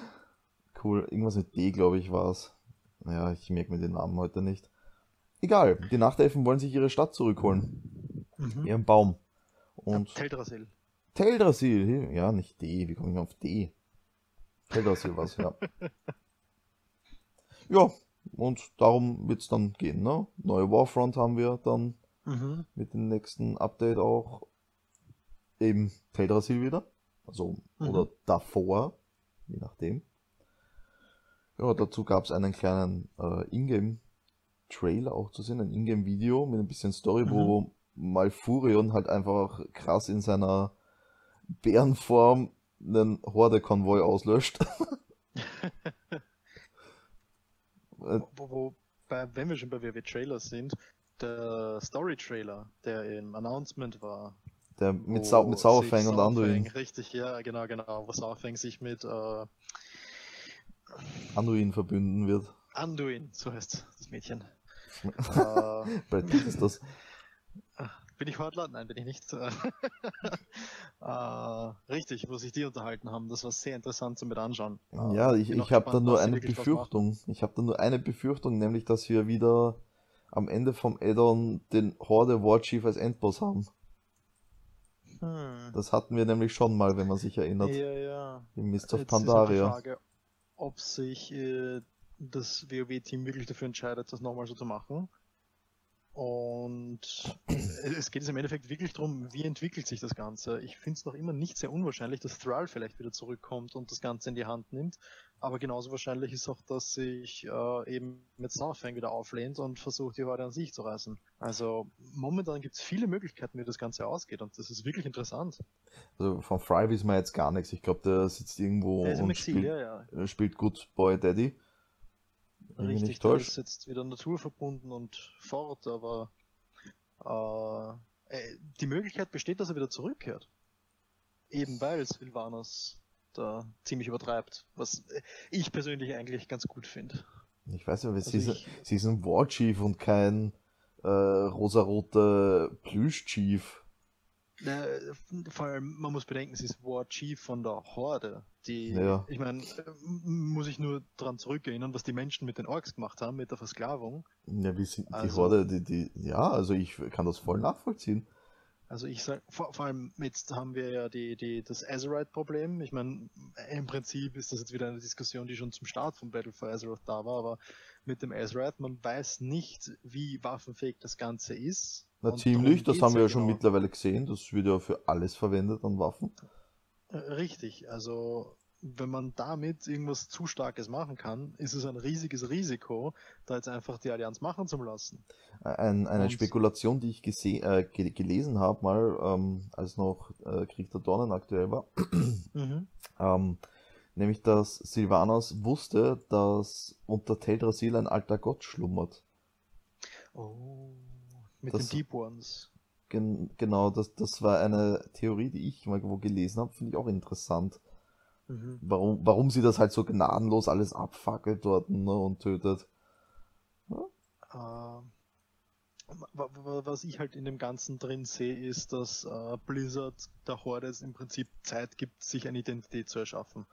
(laughs) cool, irgendwas mit D, glaube ich, war es. Naja, ich merke mir den Namen heute nicht. Egal, die Nachtelfen wollen sich ihre Stadt zurückholen. Mhm. Ihren Baum. Und. Teldrassil. Teldrassil, ja, nicht D, wie komme ich auf D? Teldrassil was, ja. (laughs) Ja, und darum wird's dann gehen, ne? Neue Warfront haben wir dann Mhm. mit dem nächsten Update auch eben Teldrassil wieder. Also, Mhm. oder davor, je nachdem. Ja, dazu gab's einen kleinen äh, Ingame-Trailer auch zu sehen, ein Ingame-Video mit ein bisschen Story, wo Malfurion halt einfach krass in seiner Bärenform einen Horde-Konvoi auslöscht. (laughs) Äh, Wo, wo, bei, wenn wir schon bei WW Trailers sind, der Story-Trailer, der im Announcement war. Der mit, wo Sau mit Sauerfang und Anduin, Richtig, ja, genau, genau. Wo Sauerfang sich mit äh, Anduin verbünden wird. Anduin, so heißt das Mädchen. (laughs) äh, Bei dir ist das. bin ich Hortler? Nein, bin ich nicht. (laughs) äh, richtig, wo sich die unterhalten haben. Das war sehr interessant zum mit anschauen. Äh, Ja, ich, ich habe da nur eine. Befürchtung. Ich habe da nur eine Befürchtung, nämlich, dass wir wieder am Ende vom Addon den Horde Warchief als Endboss haben. Hm. Das hatten wir nämlich schon mal, wenn man sich erinnert. Ja, ja. Im Mist of Jetzt ist die Pandaria. Frage, ob sich äh, das WoW-Team wirklich dafür entscheidet, das nochmal so zu machen. Und es geht jetzt im Endeffekt wirklich darum, wie entwickelt sich das Ganze. Ich finde es noch immer nicht sehr unwahrscheinlich, dass Thrall vielleicht wieder zurückkommt und das Ganze in die Hand nimmt. Aber genauso wahrscheinlich ist auch, dass sich äh, eben mit Southfang wieder auflehnt und versucht, die Horde an sich zu reißen. Also momentan gibt es viele Möglichkeiten, wie das Ganze ausgeht und das ist wirklich interessant. Also von Fry wissen wir jetzt gar nichts. Ich glaube, der sitzt irgendwo Er im und Exil, spielt, ja, ja. äh, spielt Good Boy Daddy. Mich Richtig, der ist jetzt wieder naturverbunden und fort, aber äh, äh, die Möglichkeit besteht, dass er wieder zurückkehrt. Eben weil Sylvanas da ziemlich übertreibt, was äh, ich persönlich eigentlich ganz gut finde. Ich weiß weil Also sie, ich- sie ist ein War Chief und kein äh, rosarote Plüsch-Chief. Äh, vor allem, man muss bedenken, sie ist War Chief von der Horde. Die, Ja. ich meine, äh, muss ich nur dran zurückerinnern, was die Menschen mit den Orks gemacht haben, mit der Versklavung. Ja, wie sind die Also- Horde, die, die, ja, also ich kann das voll nachvollziehen. Also ich sag, vor, vor allem jetzt haben wir ja die, die, das Azerite-Problem. Ich meine, im Prinzip ist das jetzt wieder eine Diskussion, die schon zum Start von Battle for Azeroth da war, aber mit dem Azerite, man weiß nicht, wie waffenfähig das Ganze ist. Na, ziemlich, das haben wir ja schon genau. mittlerweile gesehen. Das wird ja für alles verwendet an Waffen. Äh, Richtig, also wenn man damit irgendwas zu Starkes machen kann, ist es ein riesiges Risiko, da jetzt einfach die Allianz machen zu lassen. Ein, eine Und- Spekulation, die ich gese äh, ge gelesen habe, mal, ähm, als noch äh, Krieg der Dornen aktuell war, (clears throat) Mhm. ähm, nämlich, dass Sylvanas wusste, dass unter Teldrassil ein alter Gott schlummert. Oh, mit Das- den Deep Ones. Gen genau, das, das war eine Theorie, die ich mal wo gelesen habe, finde ich auch interessant. Mhm. Warum, warum sie das halt so gnadenlos alles abfackelt dort ne, und tötet. Äh, wa- wa- was ich halt in dem Ganzen drin sehe, ist, dass äh, Blizzard der Horde jetzt im Prinzip Zeit gibt, sich eine Identität zu erschaffen.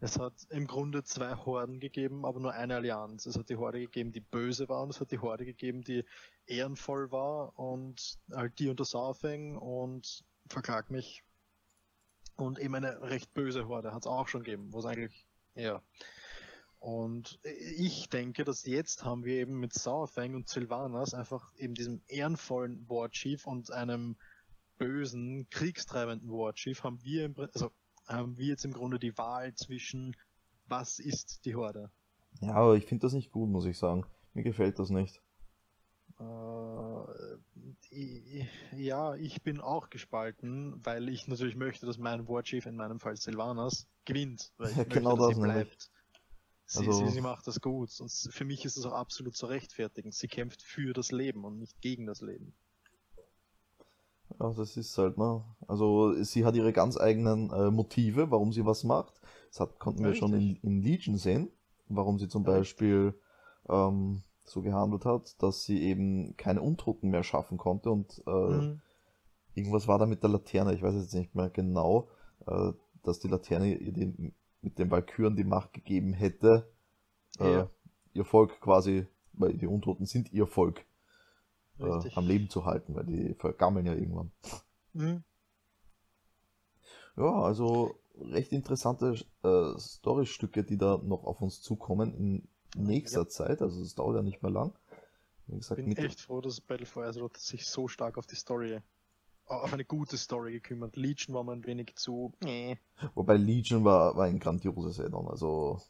Es hat im Grunde zwei Horden gegeben, aber nur eine Allianz. Es hat die Horde gegeben, die böse war, und es hat die Horde gegeben, die ehrenvoll war und halt die unter Saurfang und verklag mich. Und eben eine recht böse Horde hat es auch schon gegeben, wo es eigentlich, ja. Und ich denke, dass jetzt haben wir eben mit Sauerfang und Sylvanas einfach eben diesem ehrenvollen War Chief und einem bösen, kriegstreibenden War Chief haben wir im, also haben wir jetzt im Grunde die Wahl zwischen was ist die Horde? Ja, aber ich finde das nicht gut, muss ich sagen. Mir gefällt das nicht. Äh, ja, ich bin auch gespalten, weil ich natürlich möchte, dass mein War Chief, in meinem Fall Sylvanas, gewinnt. Weil ich Ja, möchte, genau dass das sie nämlich. bleibt. Sie, Also- sie, sie macht das gut. Und für mich ist es auch absolut zu rechtfertigen. Sie kämpft für das Leben und nicht gegen das Leben. Ja, das ist halt, ne? Also sie hat ihre ganz eigenen äh, Motive, warum sie was macht. Das hat, konnten wir Ja, schon in, richtig. in Legion sehen, warum sie zum Ja, Beispiel ähm, so gehandelt hat, dass sie eben keine Untoten mehr schaffen konnte und äh, Mhm. irgendwas war da mit der Laterne, ich weiß jetzt nicht mehr genau, äh, dass die Laterne ihr den, mit den Valkyren die Macht gegeben hätte, äh, Ja. ihr Volk quasi, weil die Untoten sind ihr Volk, äh, am Leben zu halten, weil die vergammeln ja irgendwann. Mhm. Ja, also recht interessante äh, Storystücke, die da noch auf uns zukommen in nächster Ja. Zeit. Also es dauert ja nicht mehr lang. Wie gesagt, bin mit, echt froh, dass Battle for Azeroth sich so stark auf die Story, auf eine gute Story gekümmert. Legion war mir ein wenig zu. Nee. wobei Legion war, war ein grandioses Addon. Also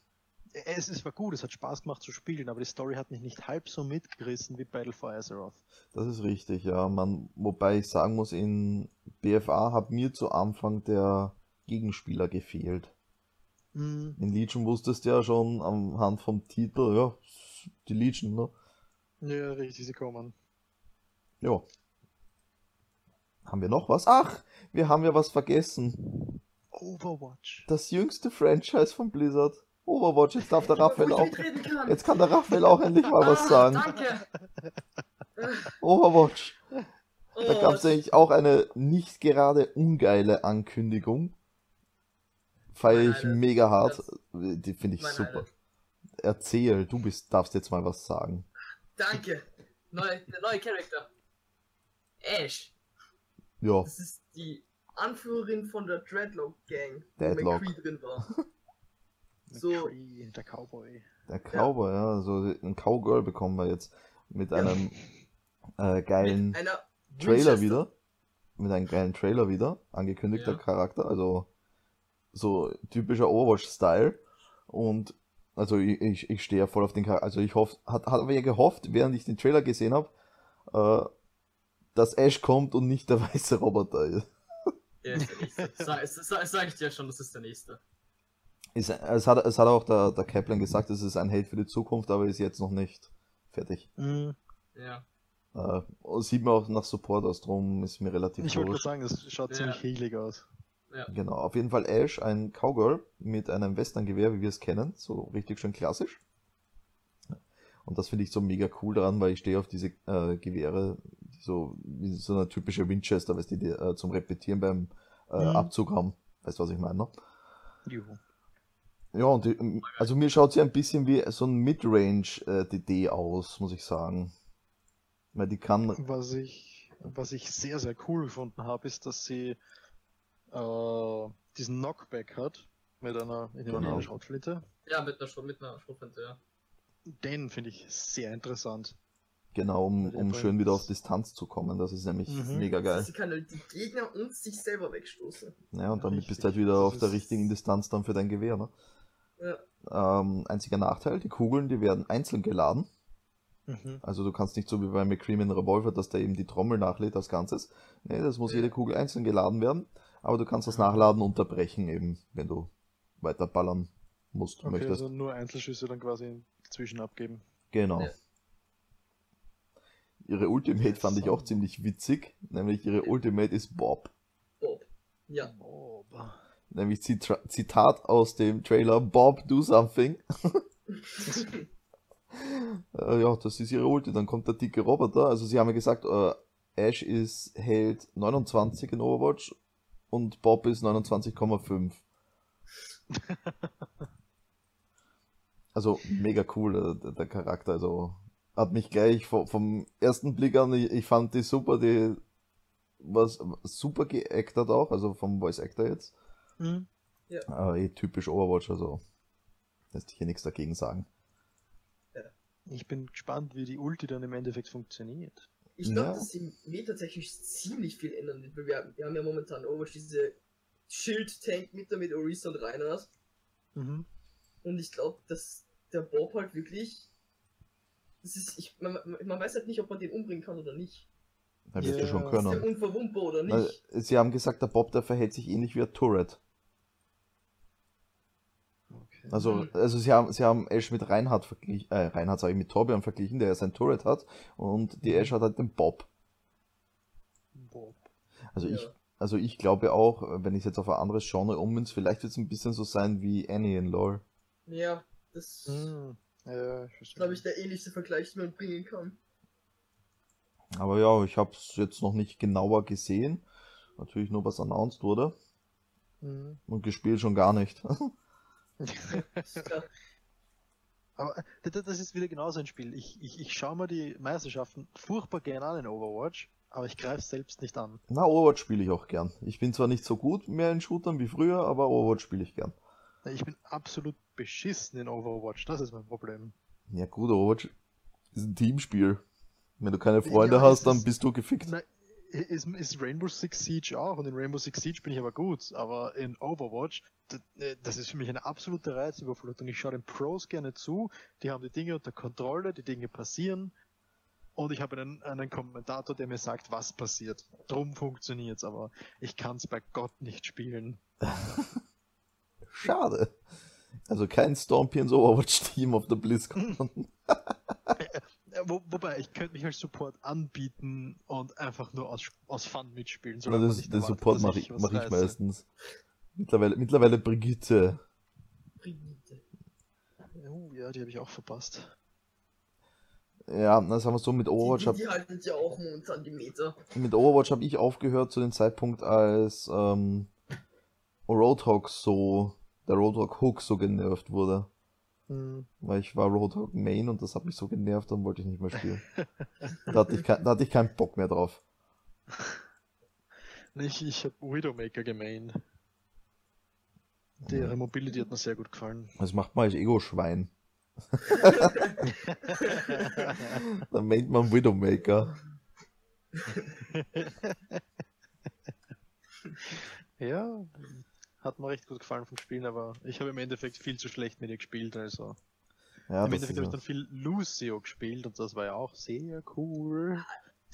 Es, es war gut, es hat Spaß gemacht zu spielen, aber die Story hat mich nicht halb so mitgerissen wie Battle for Azeroth. das ist richtig, ja. Man, wobei ich sagen muss, in BFA hat mir zu Anfang der Gegenspieler gefehlt. Mhm. In Legion wusstest du ja schon anhand vom Titel, ja, die Legion, ne? Ja, richtig, sie kommen. Ja. Haben wir noch was? Ach, wir haben ja was vergessen. Overwatch. Das jüngste Franchise von Blizzard. Overwatch, jetzt darf der (laughs) Raphael auch. kann. Jetzt kann der Raphael auch endlich mal was Ah, sagen. Danke. (laughs) Overwatch. Oh, Da gab es eigentlich auch eine nicht gerade ungeile Ankündigung. Feiere ich mega hart. das- Die finde ich super. Highlight. Erzähl, du bist, darfst jetzt mal was sagen. Danke. Neu, der neue Charakter. Ash. Ja, Das ist die Anführerin von der Dreadlock Gang, wo Deadlock. McCree drin war. (laughs) So. McCree, der Cowboy. der Cowboy, ja, so ein Cowgirl bekommen wir jetzt mit Ja. einem äh, geilen Mit einer Trailer Winchester. wieder. Mit einem geilen Trailer wieder. Angekündigter Ja. Charakter. Also so typischer Overwatch-Style. Und also ich, ich, ich stehe ja voll auf den Charakter. Also ich hoffe, hat, hat aber ja gehofft, während ich den Trailer gesehen habe, äh, dass Ash kommt und nicht der (laughs) weiße Roboter ist. Der ist der nächste. Sag, sag, sag ich dir schon, das ist der nächste. Ist, es, hat, es hat auch der, der Kaplan gesagt, es ist ein Held für die Zukunft, aber ist jetzt noch nicht fertig. Mhm. Ja. Äh, sieht mir auch nach Support aus, drum ist mir relativ Ich wollte sagen, es schaut Ja. ziemlich healig aus. Genau, auf jeden Fall Ash, ein Cowgirl mit einem Westerngewehr, wie wir es kennen, so richtig schön klassisch. Und das finde ich so mega cool daran, weil ich stehe auf diese äh, Gewehre, die so wie so eine typische Winchester, weißt du, die äh, zum Repetieren beim äh, Mhm. Abzug haben. Weißt du, was ich meine? Ne? Juhu. Ja, und die, also mir schaut sie ein bisschen wie so ein Midrange-DD aus, muss ich sagen. Weil die kann, Was ich, was ich sehr, sehr cool gefunden habe, ist, dass sie äh, diesen Knockback hat mit einer, ich nehme an, Genau. einer Schrotflinte. Ja, mit einer, Schrot- mit einer Schrotflinte, ja. Den finde ich sehr interessant. genau, um, um bringt- schön wieder auf Distanz zu kommen, das ist nämlich Mhm. mega geil. Sie kann halt die Gegner und sich selber wegstoßen. Ja, und damit bist du halt Richtig. wieder Das auf der richtigen Distanz dann für dein Gewehr, ne? Ja. Ähm, einziger Nachteil, die Kugeln, die werden einzeln geladen. Mhm. Also du kannst nicht so wie bei McCreamy Revolver, dass der eben die Trommel nachlädt als Ganzes. Nee, das muss Ja. jede Kugel einzeln geladen werden. Aber du kannst das Nachladen unterbrechen eben, wenn du weiter ballern musst, Okay, möchtest. also nur Einzelschüsse dann quasi dazwischen abgeben. Genau. Ja. Ihre Ultimate fand ich auch ziemlich witzig. Nämlich ihre Ultimate ist Bob. Bob. Ja. Bah. Nämlich Zitra Zitat aus dem Trailer Bob, do something. Äh, (laughs) ja, das ist ihre Ulti. Dann kommt der dicke Roboter. Also sie haben ja gesagt, äh, Ash ist Held 29 in Overwatch und Bob ist 29,5. (laughs) also mega cool, der, der Charakter. Also hat mich gleich vom, vom ersten Blick an, ich, ich fand die super, die was super geactert auch, also vom Voice Actor jetzt. Mhm. Äh, eh typisch Overwatch, also lässt sich hier nichts dagegen sagen. Ich bin gespannt, wie die Ulti dann im Endeffekt funktioniert. Ich glaube, Ja. dass sie metatechnisch ziemlich viel ändern wird, weil wir, wir haben ja momentan Overwatch diese Schild-Tank mit mit Orisa und Reinhardt. Mhm. Und ich glaube, dass der Bob halt wirklich. Das ist, ich, man, man weiß halt nicht, ob man den umbringen kann oder nicht. Da wirst du Ja. schon Ist der können. unverwundbar oder nicht? Weil, sie haben gesagt, der Bob, der verhält sich ähnlich wie ein Turret. Also, Mhm. also sie haben, sie haben Ash mit Reinhard verglichen, äh, Reinhard sage ich, mit Torbjörn verglichen, der ja sein Turret hat, und die Mhm. Ash hat halt den Bob. Bob. Also Ja. ich, also ich glaube auch, wenn ich jetzt auf ein anderes Genre ummünze, vielleicht wird es ein bisschen so sein wie Annie in LoL. Ja, das Mhm. Ja, ich verstehe. glaube ich der ähnlichste Vergleich, den man bringen kann. Aber ja, ich habe es jetzt noch nicht genauer gesehen. Natürlich nur, was announced wurde. Mhm. Und gespielt schon gar nicht. (laughs) Aber äh, das ist wieder genauso ein Spiel. Ich, ich, ich schaue mir die Meisterschaften furchtbar gerne an in Overwatch, aber ich greife selbst nicht an. Na, Overwatch spiele ich auch gern. Ich bin zwar nicht so gut mehr in Shootern wie früher, aber Overwatch spiele ich gern. Ich bin absolut beschissen in Overwatch, das ist mein Problem. Ja gut, Overwatch ist ein Teamspiel. Wenn du keine Freunde Ja, hast, dann ist- bist du gefickt. Na, ist, ist Rainbow Six Siege auch und in Rainbow Six Siege bin ich aber gut, aber in Overwatch, das, das ist für mich eine absolute Reizüberflutung. Ich schaue den Pros gerne zu, die haben die Dinge unter Kontrolle, die Dinge passieren und ich habe einen, einen Kommentator, der mir sagt, was passiert. Drum funktioniert's, aber ich kann es bei Gott nicht spielen. (laughs) Schade. Also kein Stormpions Overwatch-Team auf der BlizzCon. (laughs) Wo, wobei, ich könnte mich als Support anbieten und einfach nur aus, aus Fun mitspielen. Man das, den erwartet, Support mache ich, mach ich meistens. Mittlerweile, mittlerweile Brigitte. Brigitte. Oh, ja, die habe ich auch verpasst. Ja, das sagen wir so, mit Overwatch die, die, die haltet ja auch momentan die Meter. mit Overwatch habe ich aufgehört zu dem Zeitpunkt, als ähm, Roadhog so, der Roadhog Hook so genervt wurde. Hm. Weil ich war Roadhog Main und das hat mich so genervt, dann wollte ich nicht mehr spielen. (laughs) da, hatte ich da hatte ich keinen Bock mehr drauf. (laughs) Ich, ich habe Widowmaker gemaint. Die, ihre Mobility hat mir sehr gut gefallen. Das macht man als Ego-Schwein. (laughs) Dann meint man Widowmaker. ja, hat mir recht gut gefallen vom Spielen, aber ich habe im Endeffekt viel zu schlecht mit ihr gespielt. Also Ja, im das Endeffekt ist habe ich dann viel Lucio gespielt und das war ja auch sehr cool.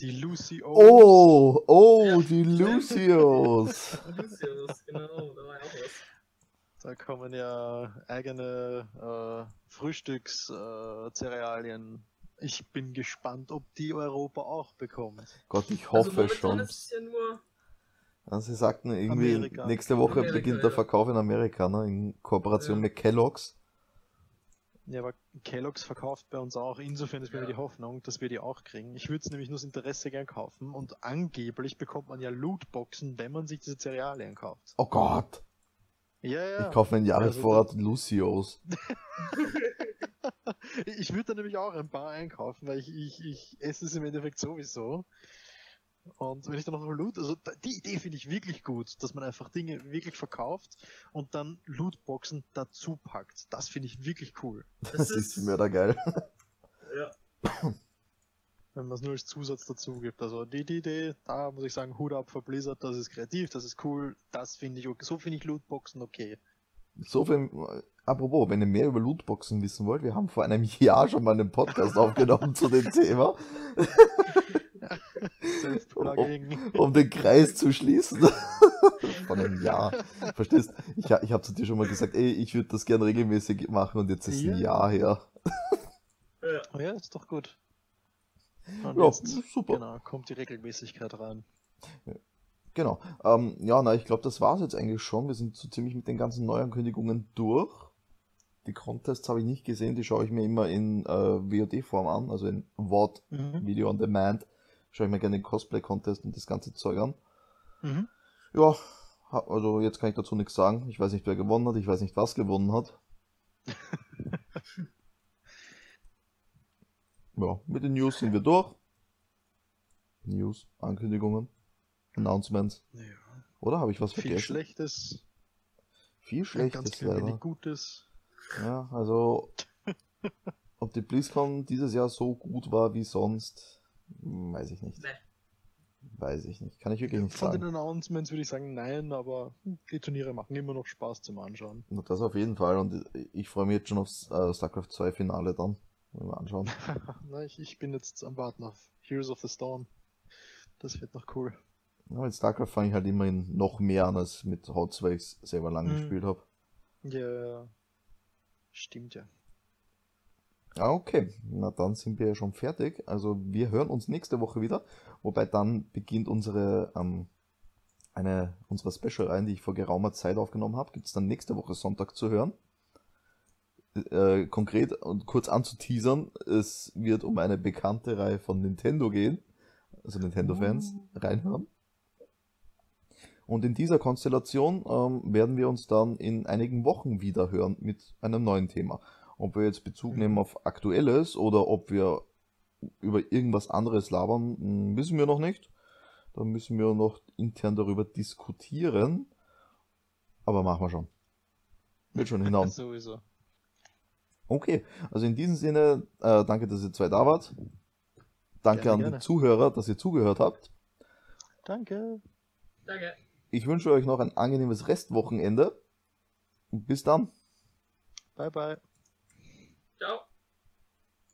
Die Lucy Oh, oh, (laughs) die Lucios. Genau, da war ja auch was. Da kommen ja eigene äh, Frühstückscerealien. ich bin gespannt, ob die Europa auch bekommt. Gott, ich hoffe also schon. Ist ja nur Ja, sie sagten irgendwie, Amerika. nächste Woche Amerika, beginnt der. Verkauf in Amerika, ne, in Kooperation Ja. mit Kellogg's. Ja, aber Kellogg's verkauft bei uns auch. Insofern ist bei Ja. mir die Hoffnung, dass wir die auch kriegen. Ich würde es nämlich nur das Interesse gern kaufen und angeblich bekommt man ja Lootboxen, wenn man sich diese Cerealien kauft. Oh Gott, Ja, ja. ich kaufe mir einen Jahresvorrat Lucios. (laughs) Ich würde da nämlich auch ein paar einkaufen, weil ich, ich, ich esse es im Endeffekt sowieso. Und wenn ich dann noch Loot, also die Idee finde ich wirklich gut, dass man einfach Dinge wirklich verkauft und dann Lootboxen dazu packt. Das finde ich wirklich cool. Das ist mördergeil. Ja. Wenn man es nur als Zusatz dazu gibt. Also die, die Idee, da muss ich sagen, Hut ab für Blizzard, das ist kreativ, das ist cool, das finde ich okay. So finde ich Lootboxen okay. So viel, apropos, wenn ihr mehr über Lootboxen wissen wollt, wir haben vor einem (laughs) Jahr schon mal einen Podcast aufgenommen zu dem Thema, (laughs) Selbstplugging. um den Kreis zu schließen. (laughs) Vor einem Jahr. Verstehst? Ich, ich habe zu dir schon mal gesagt, ey, ich würde das gern regelmäßig machen und jetzt ist ein Ja. Jahr her. Ja. Oh ja, ist doch gut. Und Ja, jetzt, super. Genau, kommt die Regelmäßigkeit rein. Genau. Ähm, ja, na, ich glaube, das war's jetzt eigentlich schon. Wir sind so ziemlich mit den ganzen Neuankündigungen durch. Die Contests habe ich nicht gesehen, die schaue ich mir immer in äh, VOD-Form an, also in VOD, Mhm. Video on Demand. Schaue ich mir gerne den Cosplay-Contest und das ganze Zeug an. Mhm. Ja, also jetzt kann ich dazu nichts sagen. Ich weiß nicht, wer gewonnen hat, ich weiß nicht, was gewonnen hat. (laughs) ja, mit den News sind wir durch. News, Ankündigungen, Announcements. Ja. Oder habe ich was Viel vergessen? Schlechtes, Viel Schlechtes ganz leider. wenig Gutes. Ja, also (laughs) ob die BlizzCon dieses Jahr so gut war wie sonst, weiß ich nicht. Nee. Weiß ich nicht. Kann ich wirklich nicht Von den sagen. Announcements würde ich sagen nein, aber die Turniere machen immer noch Spaß zum Anschauen. Na, Das auf jeden Fall. Und ich freue mich jetzt schon aufs äh, StarCraft 2 Finale dann. Mal anschauen. (laughs) Na, ich, ich bin jetzt am Warten auf Heroes of the Storm. Das wird noch cool. Ja, mit StarCraft fange ich halt immerhin noch mehr an als mit Hot weil ich selber lang Mhm. gespielt habe. Ja, stimmt ja. Ja, okay. Na dann sind wir ja schon fertig. Also wir hören uns nächste Woche wieder. Wobei dann beginnt unsere ähm, eine unserer Special-Reihen, die ich vor geraumer Zeit aufgenommen habe, gibt es dann nächste Woche Sonntag zu hören. Äh, konkret und kurz anzuteasern, es wird um eine bekannte Reihe von Nintendo gehen. Also Nintendo-Fans reinhören. Und in dieser Konstellation ähm, werden wir uns dann in einigen Wochen wieder hören mit einem neuen Thema. Ob wir jetzt Bezug nehmen auf Aktuelles oder ob wir über irgendwas anderes labern, mh, wissen wir noch nicht. Da müssen wir noch intern darüber diskutieren. Aber machen wir schon. Wird schon hinhauen. (laughs) Sowieso. Okay, also in diesem Sinne, äh, danke, dass ihr zwei da wart. Danke Gerne, an gerne. die Zuhörer, dass ihr zugehört habt. Danke. Danke. Ich wünsche euch noch ein angenehmes Restwochenende. Und bis dann. Bye bye.